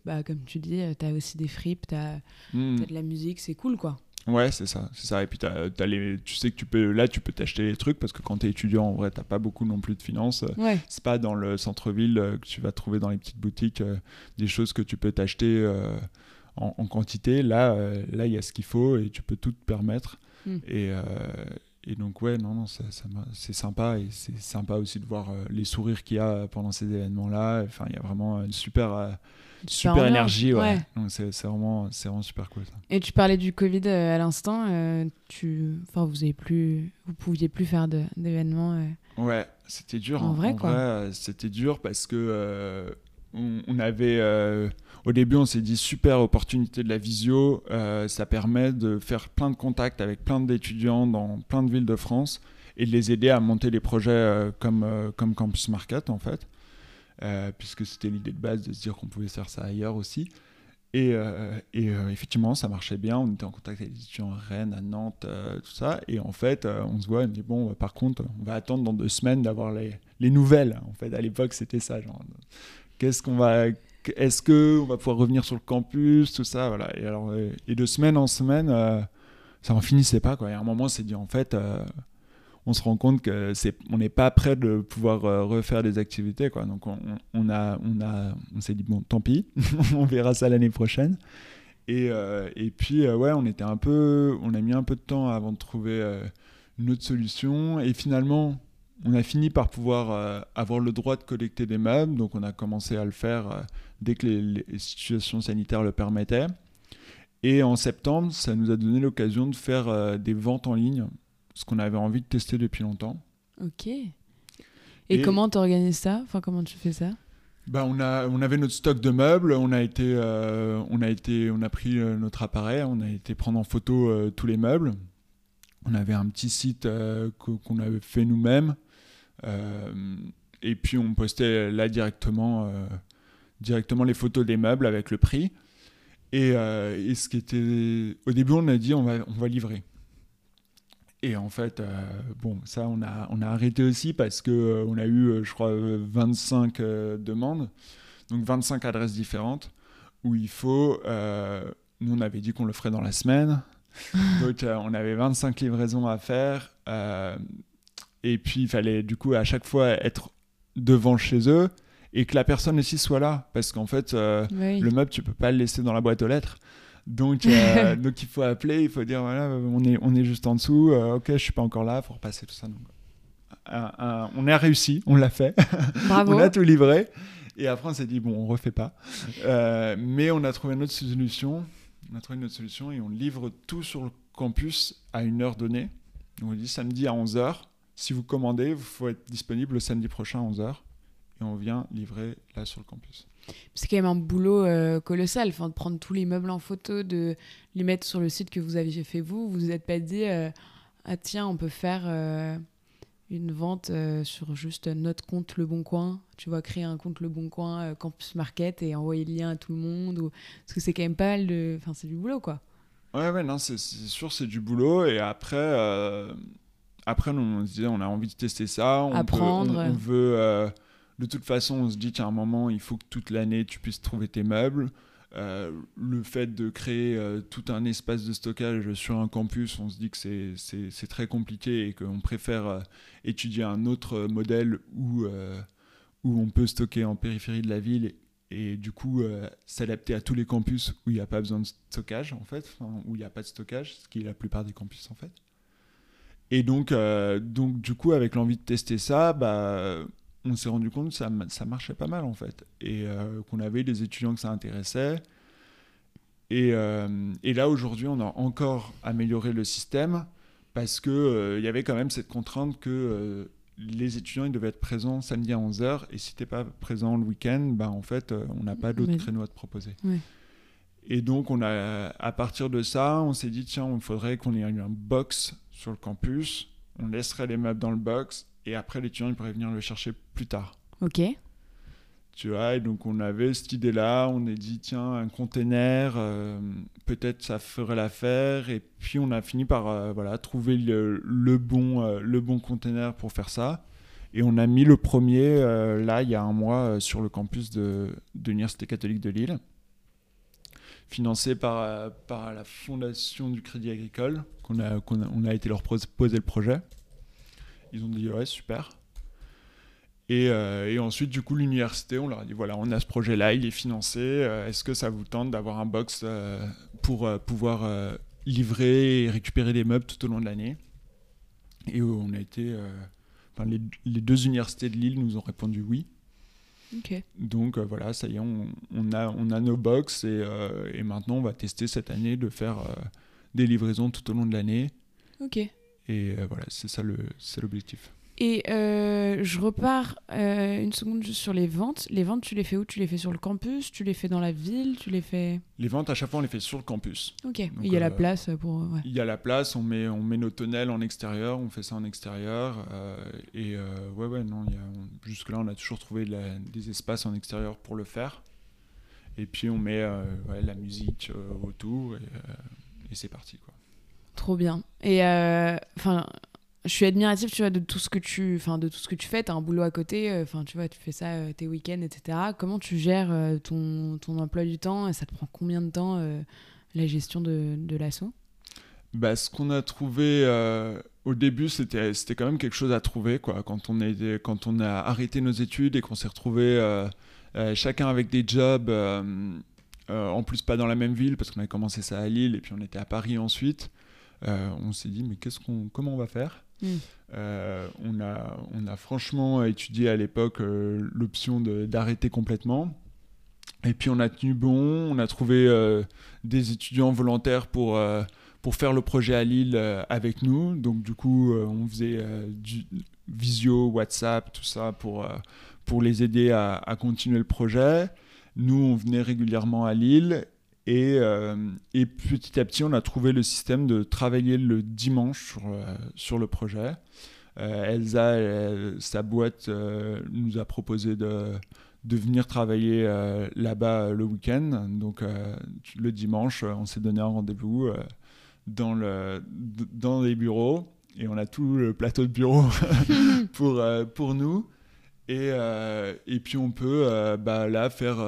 Speaker 2: bah, comme tu dis, tu as aussi des fripes, tu as, mm. de la musique, c'est cool quoi.
Speaker 1: Ouais, c'est ça, c'est ça. Et puis tu sais que tu peux, là, tu peux t'acheter les trucs parce que quand tu es étudiant, en vrai, t'as pas beaucoup non plus de finances.
Speaker 2: Ouais.
Speaker 1: C'est pas dans le centre-ville que tu vas trouver dans les petites boutiques des choses que tu peux t'acheter en, en, quantité. Là, là, il y a ce qu'il faut et tu peux tout te permettre. Mm. Et, euh, et, donc, ouais, non, non, c'est sympa. Et c'est sympa aussi de voir euh, les sourires qu'il y a pendant ces événements-là. Enfin, il y a vraiment une super euh, super, énergie ouais. c'est vraiment c'est vraiment super cool ça.
Speaker 2: et tu parlais du covid à l'instant tu enfin vous avez plus vous pouviez plus faire d'événements
Speaker 1: ouais c'était dur
Speaker 2: en, hein. vrai quoi
Speaker 1: c'était dur parce que on, avait au début, on s'est dit super opportunité de la visio. Euh, ça permet de faire plein de contacts avec plein d'étudiants dans plein de villes de France et de les aider à monter des projets euh, comme, euh, comme Campus Market en fait. puisque c'était l'idée de base de se dire qu'on pouvait faire ça ailleurs aussi. Et, et effectivement, ça marchait bien. On était en contact avec des étudiants à Rennes, à Nantes, tout ça. Et en fait, on se voit, on dit bon, par contre, on va attendre dans deux semaines d'avoir les, les, nouvelles. En fait, à l'époque, c'était ça. Genre, qu'est-ce qu'on va, est-ce que va pouvoir revenir sur le campus, tout ça, voilà. Et alors, et de semaine en semaine, ça en finissait pas, quoi. Et à un moment, on s'est dit, en fait, on se rend compte que c'est, on n'est pas prêt de pouvoir refaire des activités, quoi. Donc, on, on a, on a, on s'est dit, bon, tant pis, on verra ça l'année prochaine. Et, et puis, ouais, on était un peu, on a mis un peu de temps avant de trouver une autre solution. Et finalement, on a fini par pouvoir euh, avoir le droit de collecter des meubles, donc on a commencé à le faire euh, dès que les, situations sanitaires le permettaient. Et en septembre, ça nous a donné l'occasion de faire euh, des ventes en ligne, ce qu'on avait envie de tester depuis longtemps.
Speaker 2: Ok. Et, comment tu organises ça? Enfin, comment tu fais ça?
Speaker 1: Bah, on, a, on avait notre stock de meubles, on a, été, on a, été, on a pris notre appareil, on a été prendre en photo tous les meubles. On avait un petit site qu'on avait fait nous-mêmes et puis on postait là directement, euh, directement les photos des meubles avec le prix. Et, euh, ce qui était. Au début, on a dit on va, on va livrer. Et en fait, bon, ça, on a, on a arrêté aussi parce qu'on on a eu, je crois, 25 demandes, donc 25 adresses différentes, où il faut. nous, on avait dit qu'on le ferait dans la semaine. donc, on avait 25 livraisons à faire. Et puis, il fallait du coup à chaque fois être devant chez eux et que la personne aussi soit là. Parce qu'en fait, euh, le meuble, tu peux pas le laisser dans la boîte aux lettres. Donc, euh, donc il faut appeler, il faut dire voilà, on est, on est juste en dessous, euh, ok, je suis pas encore là, il faut repasser tout ça. Donc, on a réussi, on l'a fait, on a tout livré. Et après, on s'est dit bon, on refait pas. mais on a trouvé une autre solution. On a trouvé une autre solution et on livre tout sur le campus à une heure donnée. on dit samedi à 11h si vous commandez, il faut être disponible le samedi prochain à 11h et on vient livrer là sur le campus.
Speaker 2: C'est quand même un boulot euh, colossal, enfin, de prendre tous les meubles en photo, de les mettre sur le site que vous aviez fait vous. Vous vous êtes pas dit, euh, ah tiens, on peut faire euh, une vente sur juste notre compte Le Bon Coin. Tu vois, créer un compte Le Bon Coin Campus Market et envoyer le lien à tout le monde. Ou... Parce que c'est quand même pas mal de. Enfin, c'est du boulot, quoi.
Speaker 1: Ouais, ouais, non, c'est sûr, c'est du boulot. Et après après, on se disait, on a envie de tester ça. On
Speaker 2: Apprendre.
Speaker 1: on, veut. Euh, de toute façon, on se dit qu'à un moment, il faut que toute l'année, tu puisses trouver tes meubles. Euh, le fait de créer euh, tout un espace de stockage sur un campus, on se dit que c'est très compliqué et qu'on préfère étudier un autre modèle où, où on peut stocker en périphérie de la ville et, du coup s'adapter à tous les campus où il n'y a pas besoin de stockage en fait, où il n'y a pas de stockage, ce qui est la plupart des campus en fait. Et donc, euh, donc du coup, avec l'envie de tester ça, bah, on s'est rendu compte que ça, ça, marchait pas mal en fait. Et euh, qu'on avait des étudiants que ça intéressait. Et, euh, et là, aujourd'hui, on a encore amélioré le système parce qu'il il y avait quand même cette contrainte que les étudiants ils devaient être présents samedi à 11h. Et si tu n'es pas présent le week-end, bah, en fait, on n'a pas d'autres créneaux à te proposer. Et donc, on a, à partir de ça, on s'est dit, tiens, il faudrait qu'on ait un box sur le campus, on laisserait les meubles dans le box et après l'étudiant il pourrait venir le chercher plus tard.
Speaker 2: Ok.
Speaker 1: Tu vois, et donc on avait cette idée-là, on a dit tiens, un container, euh, peut-être ça ferait l'affaire, et puis on a fini par euh, voilà, trouver le, bon, euh, le bon container pour faire ça. Et on a mis le premier, là, il y a un mois, sur le campus de, de l'Université catholique de Lille financé par, euh, par la Fondation du Crédit Agricole, qu'on a, qu'on a, on a été leur poser le projet. Ils ont dit ouais, super. Et, euh, et, ensuite, du coup, l'université, on leur a dit voilà, on a ce projet-là, il est financé. Euh, est-ce que ça vous tente d'avoir un box pour pouvoir livrer et récupérer des meubles tout au long de l'année? Et on a été. Enfin, les, deux universités de Lille nous ont répondu oui. Donc euh, voilà, ça y est, on, a, on a nos box et, euh, et, maintenant on va tester cette année de faire euh, des livraisons tout au long de l'année.
Speaker 2: Ok.
Speaker 1: Et voilà, c'est ça l'objectif.
Speaker 2: Et euh, je repars euh, une seconde juste sur les ventes. Les ventes, tu les fais où? Tu les fais sur le campus? Tu les fais dans la ville? Tu les fais
Speaker 1: Les ventes, à chaque fois, on les fait sur le campus.
Speaker 2: Ok. il y a la euh, place pour.
Speaker 1: Il y a la place. On met, on met nos tonnelles en extérieur. On fait ça en extérieur. et ouais, ouais, non. jusque là, on a toujours trouvé des espaces en extérieur pour le faire. Et puis on met la musique autour et, et c'est parti quoi.
Speaker 2: Trop bien. Et enfin je suis admirative, tu vois, de tout ce que tu, enfin, de tout ce que tu fais. T'as un boulot à côté, euh, enfin, tu vois, tu fais ça euh, tes week-ends, etc. Comment tu gères euh, ton, ton emploi du temps et ça te prend combien de temps la gestion de, de l'assaut?
Speaker 1: Bah, ce qu'on a trouvé au début, c'était c'était quand même quelque chose à trouver, quoi. Quand on est quand on a arrêté nos études et qu'on s'est retrouvé chacun avec des jobs. en plus, pas dans la même ville, parce qu'on avait commencé ça à Lille et puis on était à Paris ensuite. on s'est dit, mais qu'est-ce qu'on, comment on va faire? Mm. Euh, on, a, on a franchement étudié à l'époque euh, l'option d'arrêter complètement. Et puis on a tenu bon, on a trouvé euh, des étudiants volontaires pour, pour faire le projet à Lille avec nous. Donc du coup, on faisait du visio, WhatsApp, tout ça pour, pour les aider à, à, continuer le projet. Nous, on venait régulièrement à Lille et, euh, et, petit à petit, on a trouvé le système de travailler le dimanche sur, euh, sur le projet. Euh, Elsa, sa boîte, nous a proposé de, de venir travailler là-bas le week-end. Donc le dimanche, on s'est donné un rendez-vous dans, le, dans les bureaux et on a tout le plateau de bureau pour, pour nous. Et, et puis on peut bah, là faire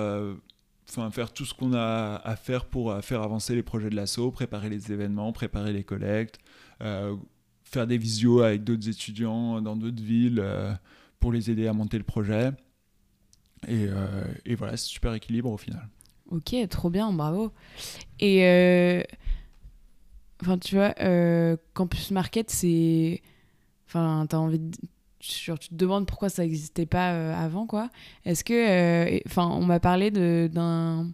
Speaker 1: faire tout ce qu'on a à faire pour euh, faire avancer les projets de l'assaut, préparer les événements, préparer les collectes, euh, faire des visios avec d'autres étudiants dans d'autres villes euh, pour les aider à monter le projet. Et, et voilà, c'est super équilibre au final.
Speaker 2: Ok, trop bien, bravo. Et enfin, tu vois, Campus Market, c'est. Enfin, t'as envie de tu te demandes pourquoi ça n'existait pas euh, avant, quoi. Est-ce que. Euh, enfin, on m'a parlé d'un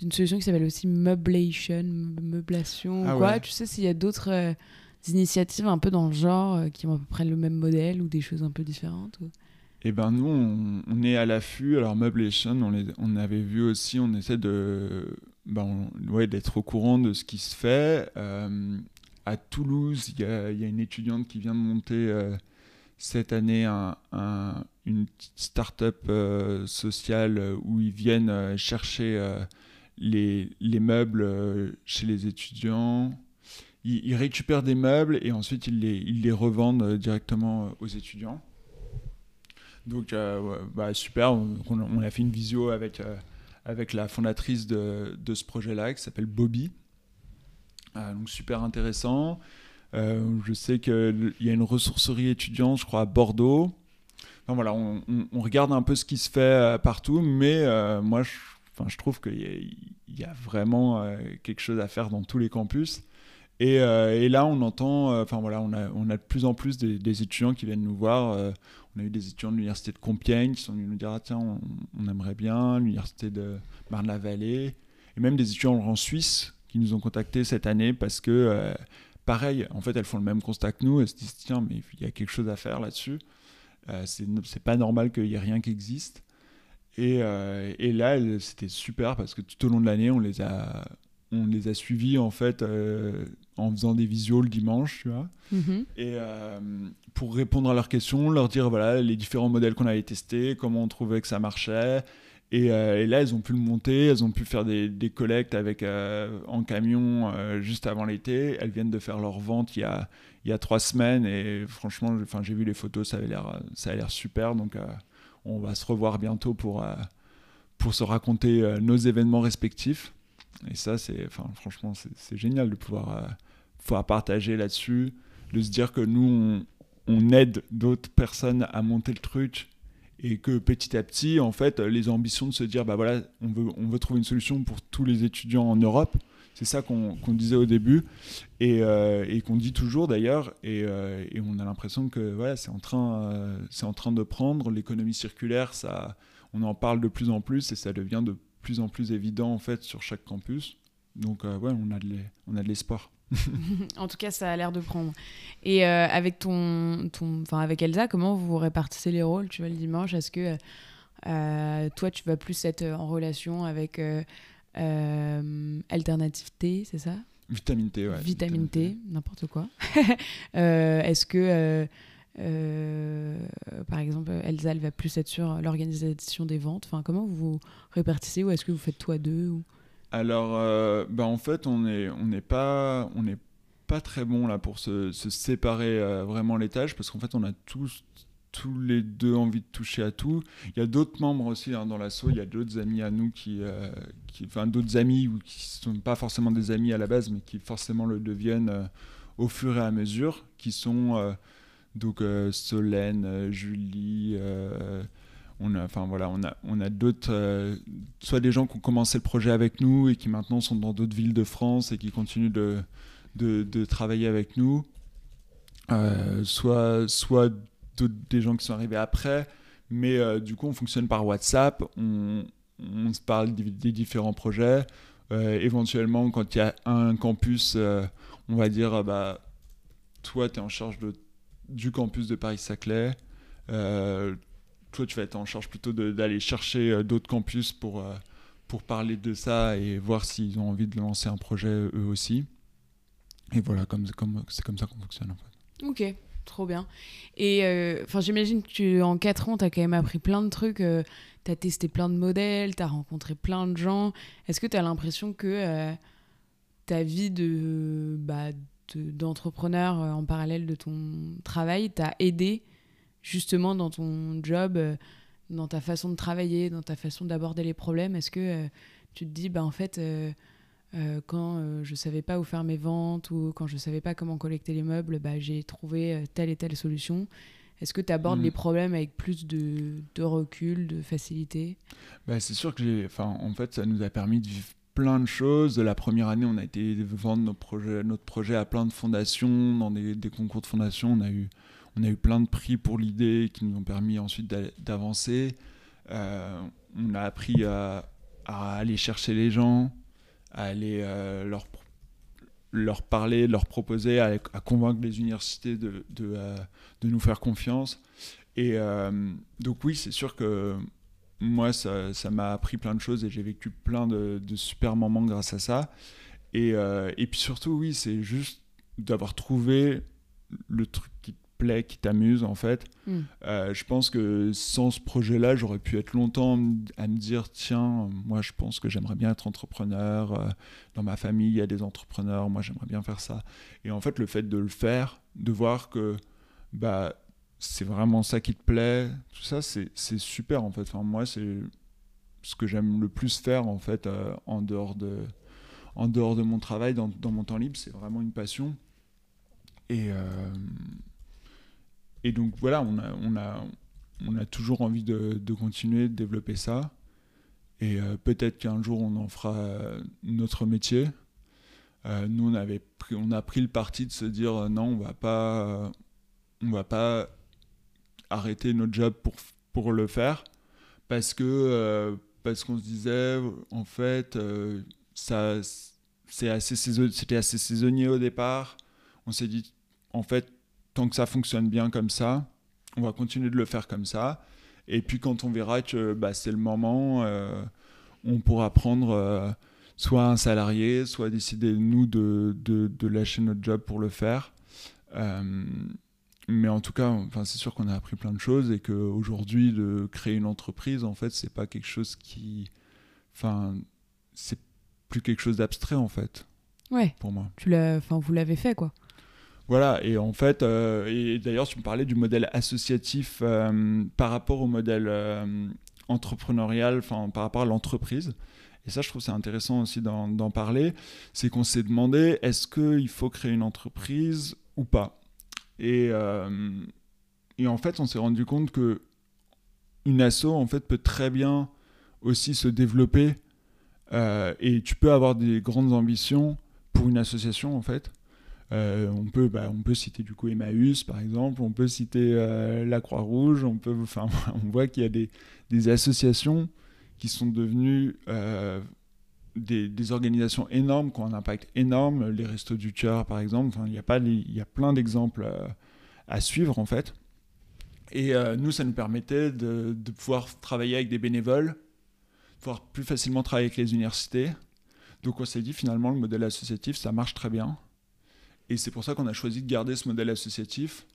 Speaker 2: d'une solution qui s'appelle aussi Meublation, meublation, ah quoi. Tu sais s'il y a d'autres euh, initiatives un peu dans le genre qui ont à peu près le même modèle ou des choses un peu différentes
Speaker 1: Eh ben nous, on, est à l'affût. Alors Meublation, on, les, on avait vu aussi, on essaie de, ben, ouais, d'être au courant de ce qui se fait. à Toulouse, il y a, y a, une étudiante qui vient de monter cette année un, une petite start-up euh, sociale euh, où ils viennent euh, chercher les, les, meubles chez les étudiants. Ils, récupèrent des meubles et ensuite ils les, revendent directement aux étudiants. Donc, bah, super. On, a fait une visio avec, avec la fondatrice de, de ce projet-là qui s'appelle Bobby. donc, super intéressant. Euh, je sais qu'il y a une ressourcerie étudiante, je crois, à Bordeaux. Voilà, on, regarde un peu ce qui se fait euh, partout, mais euh, moi, je, je trouve qu'il y, a vraiment quelque chose à faire dans tous les campus. Et, là, on entend, enfin voilà, on a, on a de plus en plus des, étudiants qui viennent nous voir. on a eu des étudiants de l'université de Compiègne qui sont venus nous dire ah, tiens, on, aimerait bien, l'université de Marne-la-Vallée, et même des étudiants en Suisse qui nous ont contactés cette année parce que pareil, en fait, elles font le même constat que nous. Elles se disent tiens, mais il y a quelque chose à faire là-dessus. Euh, c'est pas normal qu'il n'y ait rien qui existe. Et, euh, et là, c'était super parce que tout au long de l'année, on les a, on les a suivis en fait euh, en faisant des visios le dimanche, tu vois. Mm-hmm. Et euh, pour répondre à leurs questions, leur dire voilà les différents modèles qu'on avait testés, comment on trouvait que ça marchait, euh, et, là, elles ont pu le monter, elles ont pu faire des, collectes avec, euh, en camion euh, juste avant l'été. Elles viennent de faire leur vente il y a, trois semaines et franchement, j'ai vu les photos, ça, avait a l'air super. Donc, on va se revoir bientôt pour, pour se raconter nos événements respectifs. Et ça, c'est, franchement, c'est, génial de pouvoir, partager là-dessus, de se dire que nous, on aide d'autres personnes à monter le truc et que petit à petit, en fait, les ambitions de se dire, bah voilà, on veut, on veut trouver une solution pour tous les étudiants en Europe. C'est ça qu'on disait au début et, euh, et qu'on dit toujours d'ailleurs. Et, euh, et, on a l'impression que voilà, c'est en, train, euh, en train de prendre. L'économie circulaire, ça, on en parle de plus en plus et ça devient de plus en plus évident en fait sur chaque campus. Donc ouais, on a de l'espoir.
Speaker 2: en tout cas, ça a l'air de prendre. Et euh, avec ton, ton, enfin avec Elsa, comment vous répartissez les rôles, tu vois, le dimanche? Est-ce que euh, toi, tu vas plus être en relation avec euh, Alternative T, c'est ça?
Speaker 1: Vitamine T, ouais.
Speaker 2: Vitamine, T, n'importe quoi. Est-ce que par exemple, Elsa, elle va plus être sur l'organisation des ventes? Enfin, comment vous répartissez ou est-ce que vous faites toi deux ou...
Speaker 1: Alors, euh, bah, en fait, on n'est on pas, très bon là pour se, séparer vraiment les tâches parce qu'en fait, on a tous les deux envie de toucher à tout. Il y a d'autres membres aussi hein, dans l'assaut, il y a d'autres amis à nous qui, qui enfin d'autres amis ou qui sont pas forcément des amis à la base, mais qui forcément le deviennent au fur et à mesure, qui sont donc Solène, Julie on a, enfin voilà, on a, on a d'autres, euh, soit des gens qui ont commencé le projet avec nous et qui maintenant sont dans d'autres villes de France et qui continuent de, de, travailler avec nous, euh, soit, soit des gens qui sont arrivés après, mais euh, du coup on fonctionne par WhatsApp, on, se parle des, différents projets. éventuellement, quand il y a un campus, on va dire, bah, toi tu es en charge de, du campus de Paris-Saclay toi, tu vas être en charge plutôt d'aller chercher euh, d'autres campus pour, euh, pour parler de ça et voir s'ils ont envie de lancer un projet eux aussi. Et voilà, comme, comme, c'est comme ça qu'on fonctionne en fait.
Speaker 2: Ok, trop bien. Et euh, j'imagine que en 4 ans, tu as quand même appris plein de trucs. tu as testé plein de modèles, tu as rencontré plein de gens. Est-ce que tu as l'impression que ta vie de, bah, d'entrepreneur en parallèle de ton travail t'a aidé justement dans ton job, euh, dans ta façon de travailler, dans ta façon d'aborder les problèmes Est-ce que euh, tu te dis, bah, en fait, euh, quand je savais pas où faire mes ventes ou quand je savais pas comment collecter les meubles, bah, j'ai trouvé telle et telle solution est-ce que tu abordes les mm. problèmes avec plus de, de recul, de facilité?
Speaker 1: Bah, C'est sûr que j'ai. Enfin, en fait, ça nous a permis de vivre plein de choses. La première année, on a été vendre notre projet, notre projet à plein de fondations, dans des, des concours de fondations. On a eu on a eu plein de prix pour l'idée qui nous ont permis ensuite d'avancer. Euh, on a appris à, aller chercher les gens, à aller euh, leur, leur parler, leur proposer, à, convaincre les universités de, de, euh, nous faire confiance. Et donc oui, c'est sûr que moi, ça m'a appris plein de choses et j'ai vécu plein de, de, super moments grâce à ça. Et, et puis surtout, oui, c'est juste d'avoir trouvé le truc qui qui t'amuse en fait. Hmm. Euh, je pense que sans ce projet-là, j'aurais pu être longtemps à me dire tiens, moi je pense que j'aimerais bien être entrepreneur. Euh, dans ma famille, il y a des entrepreneurs, moi j'aimerais bien faire ça. Et en fait, le fait de le faire, de voir que bah c'est vraiment ça qui te plaît, tout ça, c'est super en fait. Enfin, moi, c'est ce que j'aime le plus faire en fait euh, en dehors de en dehors de mon travail, dans, dans mon temps libre, c'est vraiment une passion. Et, et donc voilà, on a, on a, on a toujours envie de, continuer de développer ça. Et euh, peut-être qu'un jour on en fera euh, notre métier. Euh, nous, on, avait pris, on a pris le parti de se dire non, on va pas, va pas arrêter notre job pour, pour le faire. Parce que parce qu'on se disait, en fait, ça, c'est assez c'était assez saisonnier au départ. On s'est dit, en fait, tant que ça fonctionne bien comme ça, on va continuer de le faire comme ça. Et puis quand on verra que bah, c'est le moment, euh, on pourra prendre euh, soit un salarié, soit décider nous de, de, lâcher notre job pour le faire. Euh, mais en tout cas, enfin, c'est sûr qu'on a appris plein de choses et qu'aujourd'hui, de créer une entreprise, en fait, c'est pas quelque chose qui. Enfin, c'est plus quelque chose d'abstrait, en fait.
Speaker 2: Ouais.
Speaker 1: Pour moi.
Speaker 2: Tu enfin, vous l'avez fait, quoi.
Speaker 1: Voilà, et en fait, euh, et d'ailleurs, tu me parlais du modèle associatif euh, par rapport au modèle euh, entrepreneurial, enfin, par rapport à l'entreprise. Et ça, je trouve c'est intéressant aussi d'en parler. C'est qu'on s'est demandé est-ce qu'il faut créer une entreprise ou pas? Et, et, en fait, on s'est rendu compte que une asso en fait peut très bien aussi se développer et tu peux avoir des grandes ambitions pour une association en fait euh, on, peut, bah, on peut citer du coup Emmaüs par exemple, on peut citer euh, la Croix-Rouge, on, peut, on voit qu'il y a des, associations qui sont devenues euh, des, organisations énormes, qui ont un impact énorme, les Restos du Cœur par exemple, il, y y a plein d'exemples à suivre en fait. Et nous, ça nous permettait de, de, pouvoir travailler avec des bénévoles, de pouvoir plus facilement travailler avec les universités. Donc on s'est dit finalement le modèle associatif, ça marche très bien. Et c'est pour ça qu'on a choisi de garder ce modèle associatif,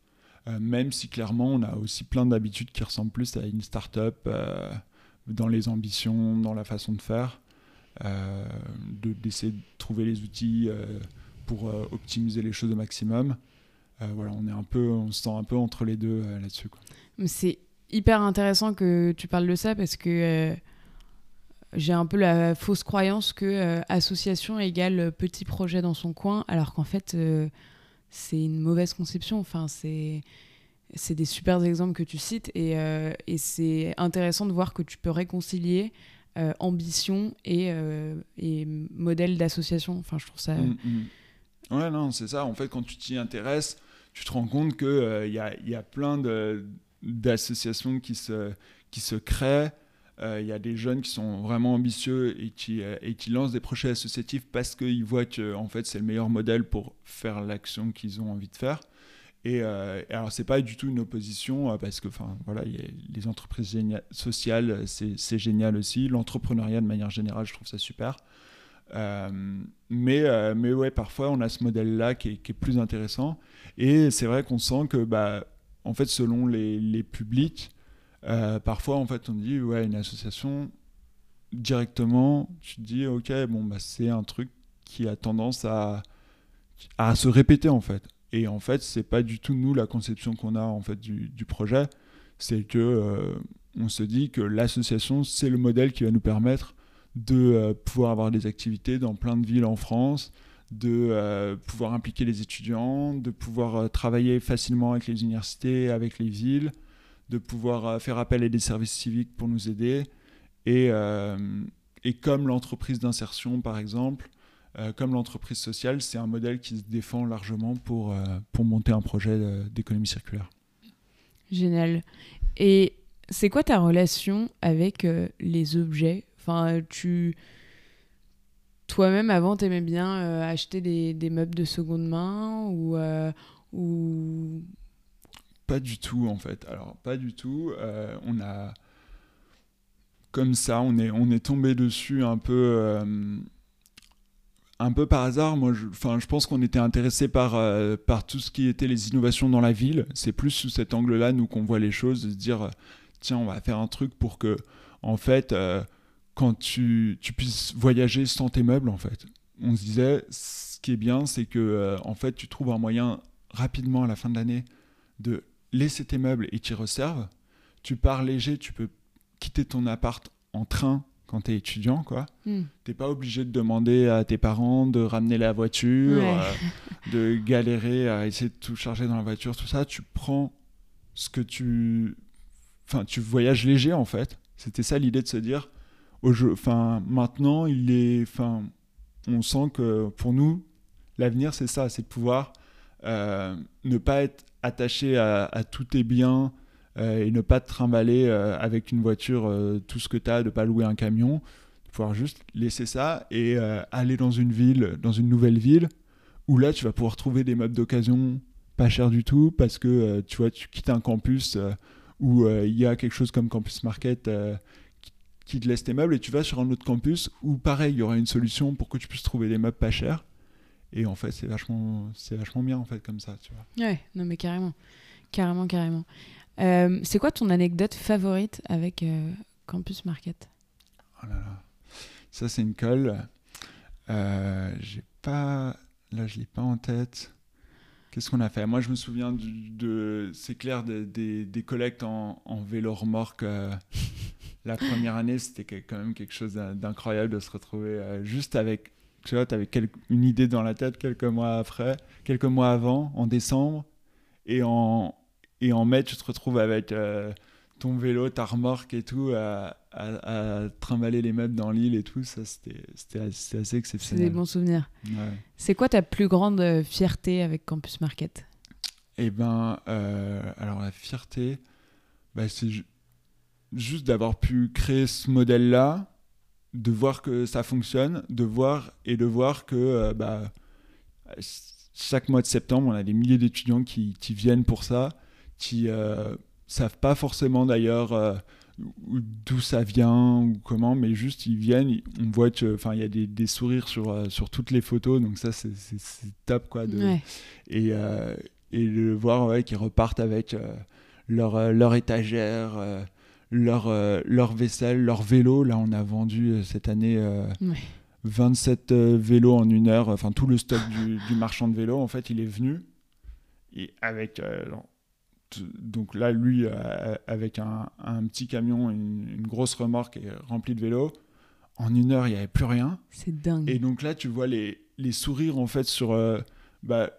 Speaker 1: euh, même si clairement on a aussi plein d'habitudes qui ressemblent plus à une start-up euh, dans les ambitions, dans la façon de faire, euh, d'essayer de, trouver les outils pour optimiser les choses au maximum. voilà, on est un peu, on se sent un peu entre les deux là-dessus.
Speaker 2: C'est hyper intéressant que tu parles de ça parce que j'ai un peu la fausse croyance que association égale petit projet dans son coin, alors qu'en fait c'est une mauvaise conception. Enfin, c'est c'est des super exemples que tu cites et, euh, et c'est intéressant de voir que tu peux réconcilier euh, ambition et, euh, et modèle d'association. Enfin, je trouve ça. Mm,
Speaker 1: mm. Ouais, non, c'est ça. En fait, quand tu t'y intéresses, tu te rends compte qu'il il y, a, y a plein d'associations qui se, qui se créent. Il y a des jeunes qui sont vraiment ambitieux et qui, et qui lancent des projets associatifs parce qu'ils voient que en fait, c'est le meilleur modèle pour faire l'action qu'ils ont envie de faire. Et, euh, alors, c'est pas du tout une opposition euh, parce que, voilà, les entreprises sociales, c'est génial aussi. L'entrepreneuriat, de manière générale, je trouve ça super. Euh, mais, euh, mais ouais, parfois, on a ce modèle-là qui, qui, est plus intéressant. Et c'est vrai qu'on sent que, bah, en fait, selon les, les publics, parfois, en fait, on dit, ouais, une association, directement, tu te dis, ok, bon, bah, c'est un truc qui a tendance à, à se répéter, en fait. Et en fait, c'est pas du tout nous la conception qu'on a en fait du, projet. C'est que euh, on se dit que l'association c'est le modèle qui va nous permettre de euh, pouvoir avoir des activités dans plein de villes en France, de euh, pouvoir impliquer les étudiants, de pouvoir travailler facilement avec les universités, avec les villes, de pouvoir faire appel à des services civiques pour nous aider. Et, et comme l'entreprise d'insertion par exemple, euh, comme l'entreprise sociale, c'est un modèle qui se défend largement pour, euh, pour monter un projet d'économie circulaire.
Speaker 2: Génial. Et c'est quoi ta relation avec euh, les objets? Enfin, tu toi-même avant t'aimais bien acheter des, des, meubles de seconde main ou
Speaker 1: pas du tout en fait. Alors pas du tout. on a comme ça, on est tombé dessus un peu un peu par hasard, moi, je, pense qu'on était intéressé par, euh, par tout ce qui était les innovations dans la ville. C'est plus sous cet angle-là, nous, qu'on voit les choses, de dire, euh, tiens, on va faire un truc pour que, en fait, euh, quand tu, tu, puisses voyager sans tes meubles, en fait. On se disait, ce qui est bien, c'est que, en fait, tu trouves un moyen rapidement à la fin de l'année de laisser tes meubles et tu reserves. Tu pars léger, tu peux quitter ton appart en train quand tu es étudiant, quoi. Hmm. T'es pas obligé de demander à tes parents de ramener la voiture, euh, de galérer à essayer de tout charger dans la voiture, tout ça. Tu prends ce que tu... Enfin, tu voyages léger, en fait. C'était ça l'idée de se dire, au jeu... enfin, maintenant, il est... Enfin, on sent que pour nous, l'avenir, c'est ça, c'est de pouvoir ne pas être attaché à, tous tes biens, euh, et ne pas te trimballer euh, avec une voiture euh, tout ce que tu as, de pas louer un camion, de pouvoir juste laisser ça et aller dans une ville, dans une nouvelle ville, où là tu vas pouvoir trouver des meubles d'occasion pas chers du tout parce que tu vois, tu quittes un campus où il y a quelque chose comme Campus Market qui te laisse tes meubles et tu vas sur un autre campus où pareil, il y aura une solution pour que tu puisses trouver des meubles pas chers. Et en fait, c'est vachement, c'est vachement bien en fait comme ça, tu vois.
Speaker 2: Ouais, non mais carrément, carrément, carrément. Euh, c'est quoi ton anecdote favorite avec euh, Campus Market?
Speaker 1: Oh là là, ça c'est une colle. Euh, j'ai pas, là je l'ai pas en tête. Qu'est-ce qu'on a fait? Moi je me souviens de, c'est clair, des, des collectes en, en vélo remorque. la première année, c'était quand même quelque chose d'incroyable de se retrouver juste avec, tu vois, avais une idée dans la tête quelques mois après, quelques mois avant, en décembre, et en, et en mai, tu te retrouves avec euh, ton vélo, ta remorque et tout, à, à, trimballer les meubles dans l'île et tout. Ça, c'était assez exceptionnel.
Speaker 2: C'est des bons souvenirs. C'est quoi ta plus grande euh, fierté avec Campus Market?
Speaker 1: Eh ben, euh, alors la fierté, bah, c'est juste d'avoir pu créer ce modèle-là, de voir que ça fonctionne, de voir et de voir que bah, chaque mois de septembre, on a des milliers d'étudiants qui, qui, viennent pour ça qui euh, savent pas forcément d'ailleurs euh, d'où ça vient ou comment, mais juste ils viennent, on voit que, enfin, il y a des, des sourires sur, euh, sur toutes les photos, donc ça c'est top quoi. De, et, et de voir ouais, qu'ils repartent avec leur, leur étagère, leur, leur vaisselle, leur vélo. Là, on a vendu cette année 27 vélos en une heure. Enfin, tout le stock du, marchand de vélos, en fait, il est venu. Et avec. donc là, lui, avec un, petit camion, une, grosse remorque remplie de vélos. En une heure, il n'y avait plus rien.
Speaker 2: C'est dingue.
Speaker 1: Et donc là, tu vois les, les sourires, en fait, sur. Bah,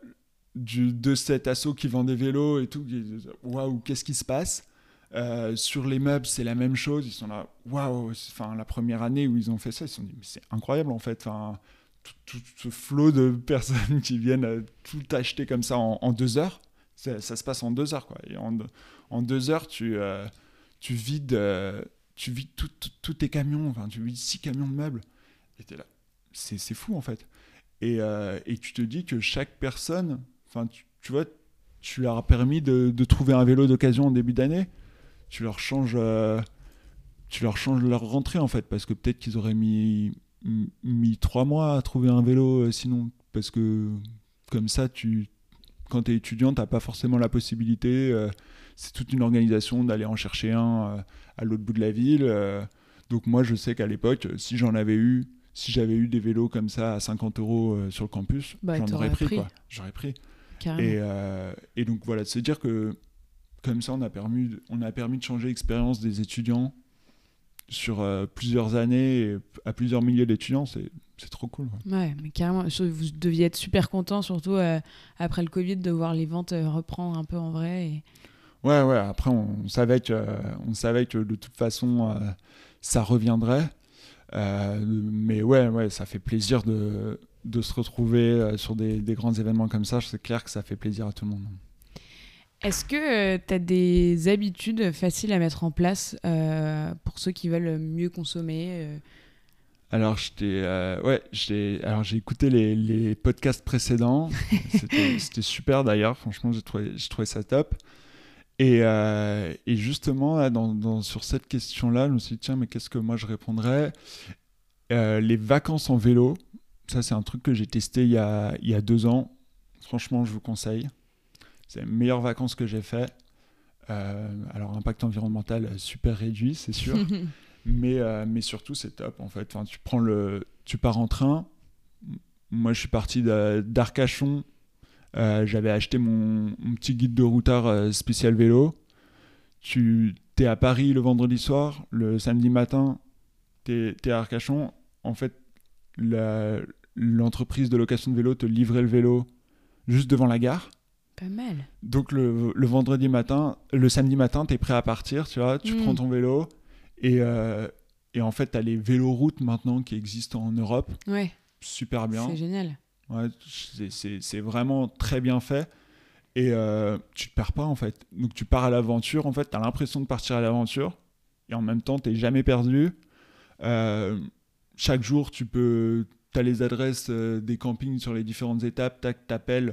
Speaker 1: du, de cet assaut qui vend des vélos et tout. Waouh, qu'est-ce qui se passe? Euh, sur les meubles, c'est la même chose. Ils sont là, waouh, enfin, la première année où ils ont fait ça, ils se sont dit, mais c'est incroyable en fait. Enfin, tout, ce flot de personnes qui viennent euh, tout acheter comme ça en, deux heures, ça, se passe en deux heures quoi. Et en, deux heures, tu, euh, tu vides, tu tous tes camions, enfin, tu vides six camions de meubles. Et là, c'est fou en fait. Et, et, tu te dis que chaque personne, enfin, tu, tu vois, tu leur as permis de, de trouver un vélo d'occasion en début d'année tu leur changes, euh, tu leur changes leur rentrée en fait, parce que peut-être qu'ils auraient mis, mis trois mois à trouver un vélo euh, sinon, parce que comme ça, tu, quand tu es étudiant, tu n'as pas forcément la possibilité. Euh, c'est toute une organisation d'aller en chercher un à l'autre bout de la ville. donc moi, je sais qu'à l'époque, si j'en avais eu, si j'avais eu des vélos comme ça à 50 euros sur le campus, bah, j'en aurais pris, quoi. J'aurais pris. Et, et, donc voilà, c'est dire que comme ça, on a permis, on a permis de changer l'expérience des étudiants sur euh, plusieurs années et à plusieurs milliers d'étudiants. C'est, trop cool.
Speaker 2: Ouais. mais carrément, vous deviez être super content, surtout euh, après le Covid, de voir les ventes euh, reprendre un peu en vrai. Et...
Speaker 1: Ouais, ouais. Après, on savait que, on savait que de toute façon, ça reviendrait. mais ouais, ouais, ça fait plaisir de, de se retrouver sur des, des grands événements comme ça. C'est clair que ça fait plaisir à tout le monde.
Speaker 2: Est-ce que euh, tu as des habitudes faciles à mettre en place euh, pour ceux qui veulent mieux consommer euh?
Speaker 1: Alors, ouais, alors j'ai écouté les, les, podcasts précédents. C'était super d'ailleurs. Franchement, j'ai trouvé, trouvé ça top. Et, et justement, là, dans, dans, sur cette question-là, je me suis dit, tiens, mais qu'est-ce que moi je répondrais? Les vacances en vélo, ça, c'est un truc que j'ai testé il y, a, il y a deux ans. Franchement, je vous conseille. C'est les meilleures vacances que j'ai fait. Euh, alors, impact environnemental euh, super réduit, c'est sûr. mais, euh, mais surtout, c'est top en fait. Enfin, tu, prends le, tu pars en train. Moi, je suis parti d'Arcachon. J'avais acheté mon, petit guide de routard spécial vélo. Tu es à Paris le vendredi soir. Le samedi matin, tu es, à Arcachon. En fait, l'entreprise de location de vélo te livrait le vélo juste devant la gare.
Speaker 2: Pas mal.
Speaker 1: Donc le, le, vendredi matin, le samedi matin, tu es prêt à partir, tu vois, tu prends mm. ton vélo et, euh, et en fait, tu as les véloroutes maintenant qui existent en Europe.
Speaker 2: Ouais.
Speaker 1: Super bien.
Speaker 2: C'est génial.
Speaker 1: Ouais, c'est vraiment très bien fait et euh, tu te perds pas en fait. Donc tu pars à l'aventure, en fait, tu as l'impression de partir à l'aventure et en même temps, tu jamais perdu. Euh, chaque jour, tu peux, as les adresses des campings sur les différentes étapes, tu t'appelles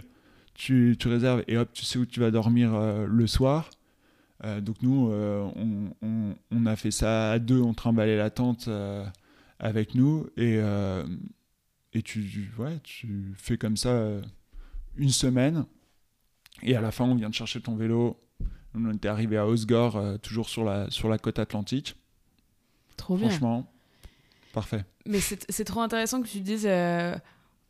Speaker 1: tu, tu, réserves et hop, tu sais où tu vas dormir euh, le soir. Euh, donc nous, euh, on, on, on, a fait ça à deux, on trimballait la tente avec nous et, et tu, ouais, tu fais comme ça une semaine et à la fin on vient de chercher ton vélo. On était arrivé à Osgore, toujours sur la, sur la côte atlantique.
Speaker 2: Trop bien.
Speaker 1: Franchement, parfait.
Speaker 2: Mais c'est trop intéressant que tu dises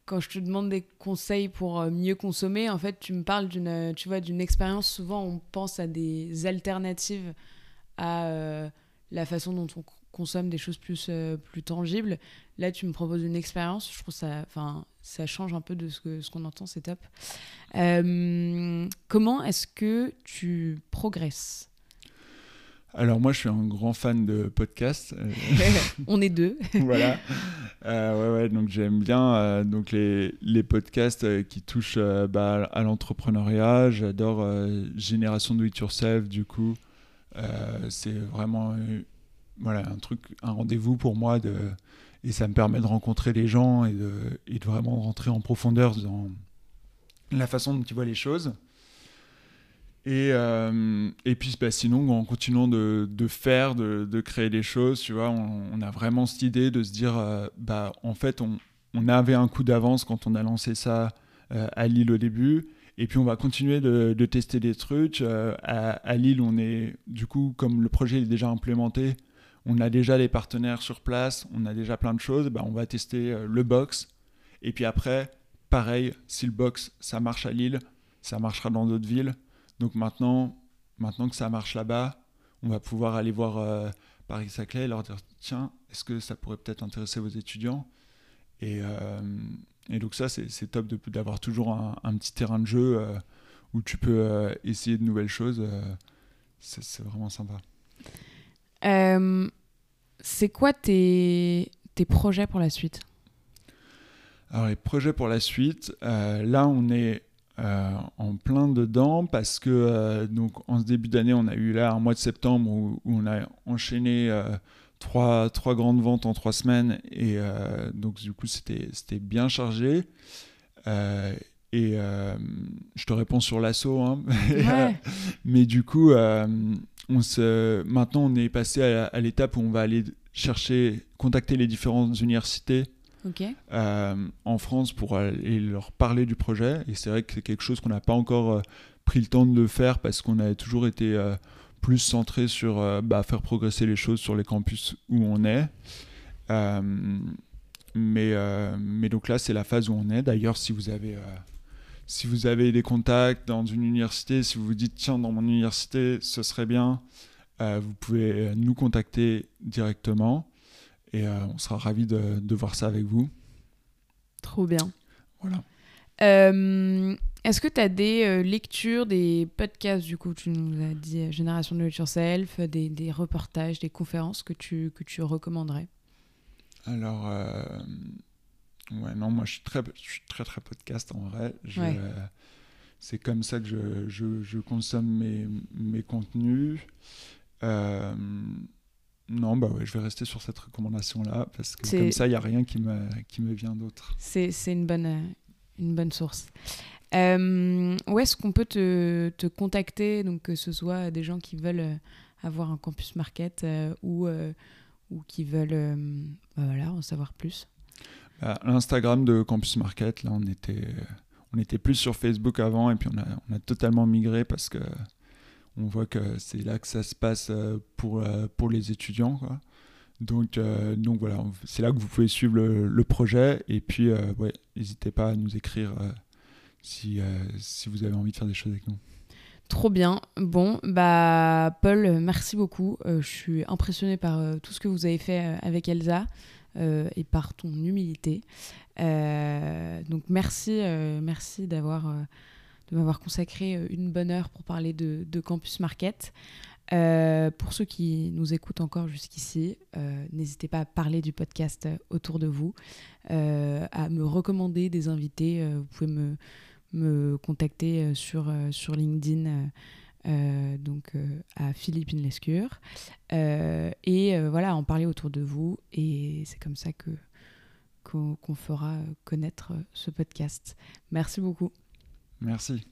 Speaker 2: quand je te demande des conseils pour euh, mieux consommer, en fait, tu me parles d'une, euh, tu vois, d'une expérience. Souvent, on pense à des alternatives à euh, la façon dont on consomme des choses plus, plus tangibles. Là, tu me proposes une expérience. Je trouve ça, enfin, ça change un peu de ce, que, ce qu'on entend. C'est top. comment est-ce que tu progresses?
Speaker 1: Alors moi, je suis un grand fan de podcasts.
Speaker 2: On est deux.
Speaker 1: voilà. Euh, ouais, ouais, donc j'aime bien euh, donc les, les podcasts euh, qui touchent bah, à l'entrepreneuriat. J'adore Génération Do It Yourself, du coup. c'est vraiment voilà, un truc, un rendez-vous pour moi. De, et ça me permet de rencontrer les gens et de, et de vraiment rentrer en profondeur dans la façon dont ils voient les choses. Et, euh, et puis bah, sinon, en continuant de, faire, de, créer des choses, tu vois, on, a vraiment cette idée de se dire, euh, bah, en fait, on, avait un coup d'avance quand on a lancé ça euh, à Lille au début. Et puis on va continuer de, tester des trucs. À, à, Lille, on est, du coup, comme le projet est déjà implémenté, on a déjà les partenaires sur place, on a déjà plein de choses, bah, on va tester le box. Et puis après, pareil, si le box, ça marche à Lille, ça marchera dans d'autres villes. Donc maintenant, maintenant que ça marche là-bas, on va pouvoir aller voir euh, Paris-Saclay et leur dire tiens, est-ce que ça pourrait peut-être intéresser vos étudiants? Et, euh, et, donc ça, c'est top d'avoir toujours un, petit terrain de jeu où tu peux essayer de nouvelles choses. c'est vraiment sympa.
Speaker 2: c'est quoi tes, tes projets pour la suite?
Speaker 1: Alors les projets pour la suite, euh, là on est euh, en plein dedans parce que euh, donc en ce début d'année on a eu là un mois de septembre où, on a enchaîné trois, trois grandes ventes en trois semaines et donc du coup c'était bien chargé. et je te réponds sur l'assaut, hein. mais du coup on se, maintenant on est passé à, à l'étape où on va aller chercher, contacter les différentes universités euh, en France pour aller leur parler du projet. Et c'est vrai que c'est quelque chose qu'on n'a pas encore euh, pris le temps de le faire parce qu'on avait toujours été euh, plus centré sur bah, faire progresser les choses sur les campus où on est. mais, mais donc là, c'est la phase où on est. D'ailleurs, si vous avez si vous avez des contacts dans une université, si vous vous dites tiens dans mon université ce serait bien, vous pouvez nous contacter directement. Et euh, on sera ravis de, de, voir ça avec vous.
Speaker 2: Trop bien.
Speaker 1: Voilà.
Speaker 2: Euh, est-ce que tu as des euh, lectures, des podcasts, du coup, tu nous as dit Génération de Yourself, des, des, reportages, des conférences que tu, que tu recommanderais?
Speaker 1: Alors, ouais, non, moi je suis très, je suis très, très podcast en vrai. c'est comme ça que je, je, je consomme mes, mes contenus. Non, bah ouais, je vais rester sur cette recommandation-là, parce que comme ça, il n'y a rien qui me, qui me vient d'autre.
Speaker 2: C'est une bonne, euh, une bonne source. Euh, où est-ce qu'on peut te, te, contacter, donc que ce soit des gens qui veulent euh, avoir un campus market ou, ou qui veulent bah voilà, en savoir plus?
Speaker 1: Bah, L'Instagram de Campus Market, là, on était, on était plus sur Facebook avant, et puis on a, on a totalement migré parce que on voit que c'est là que ça se passe euh, pour, euh, pour les étudiants. Donc, euh, donc voilà, c'est là que vous pouvez suivre le, projet. Et puis, ouais, n'hésitez pas à nous écrire si, si vous avez envie de faire des choses avec nous.
Speaker 2: Trop bien. Bon, bah Paul, merci beaucoup. je suis impressionnée par tout ce que vous avez fait avec Elsa et par ton humilité. donc merci, merci d'avoir de m'avoir consacré euh, une bonne heure pour parler de, Campus Market. Euh, pour ceux qui nous écoutent encore jusqu'ici, euh, n'hésitez pas à parler du podcast autour de vous, à me recommander des invités. vous pouvez me, me contacter sur, sur LinkedIn. donc à Philippine Lescure et voilà en parler autour de vous et c'est comme ça que qu'on fera connaître ce podcast merci beaucoup
Speaker 1: Merci.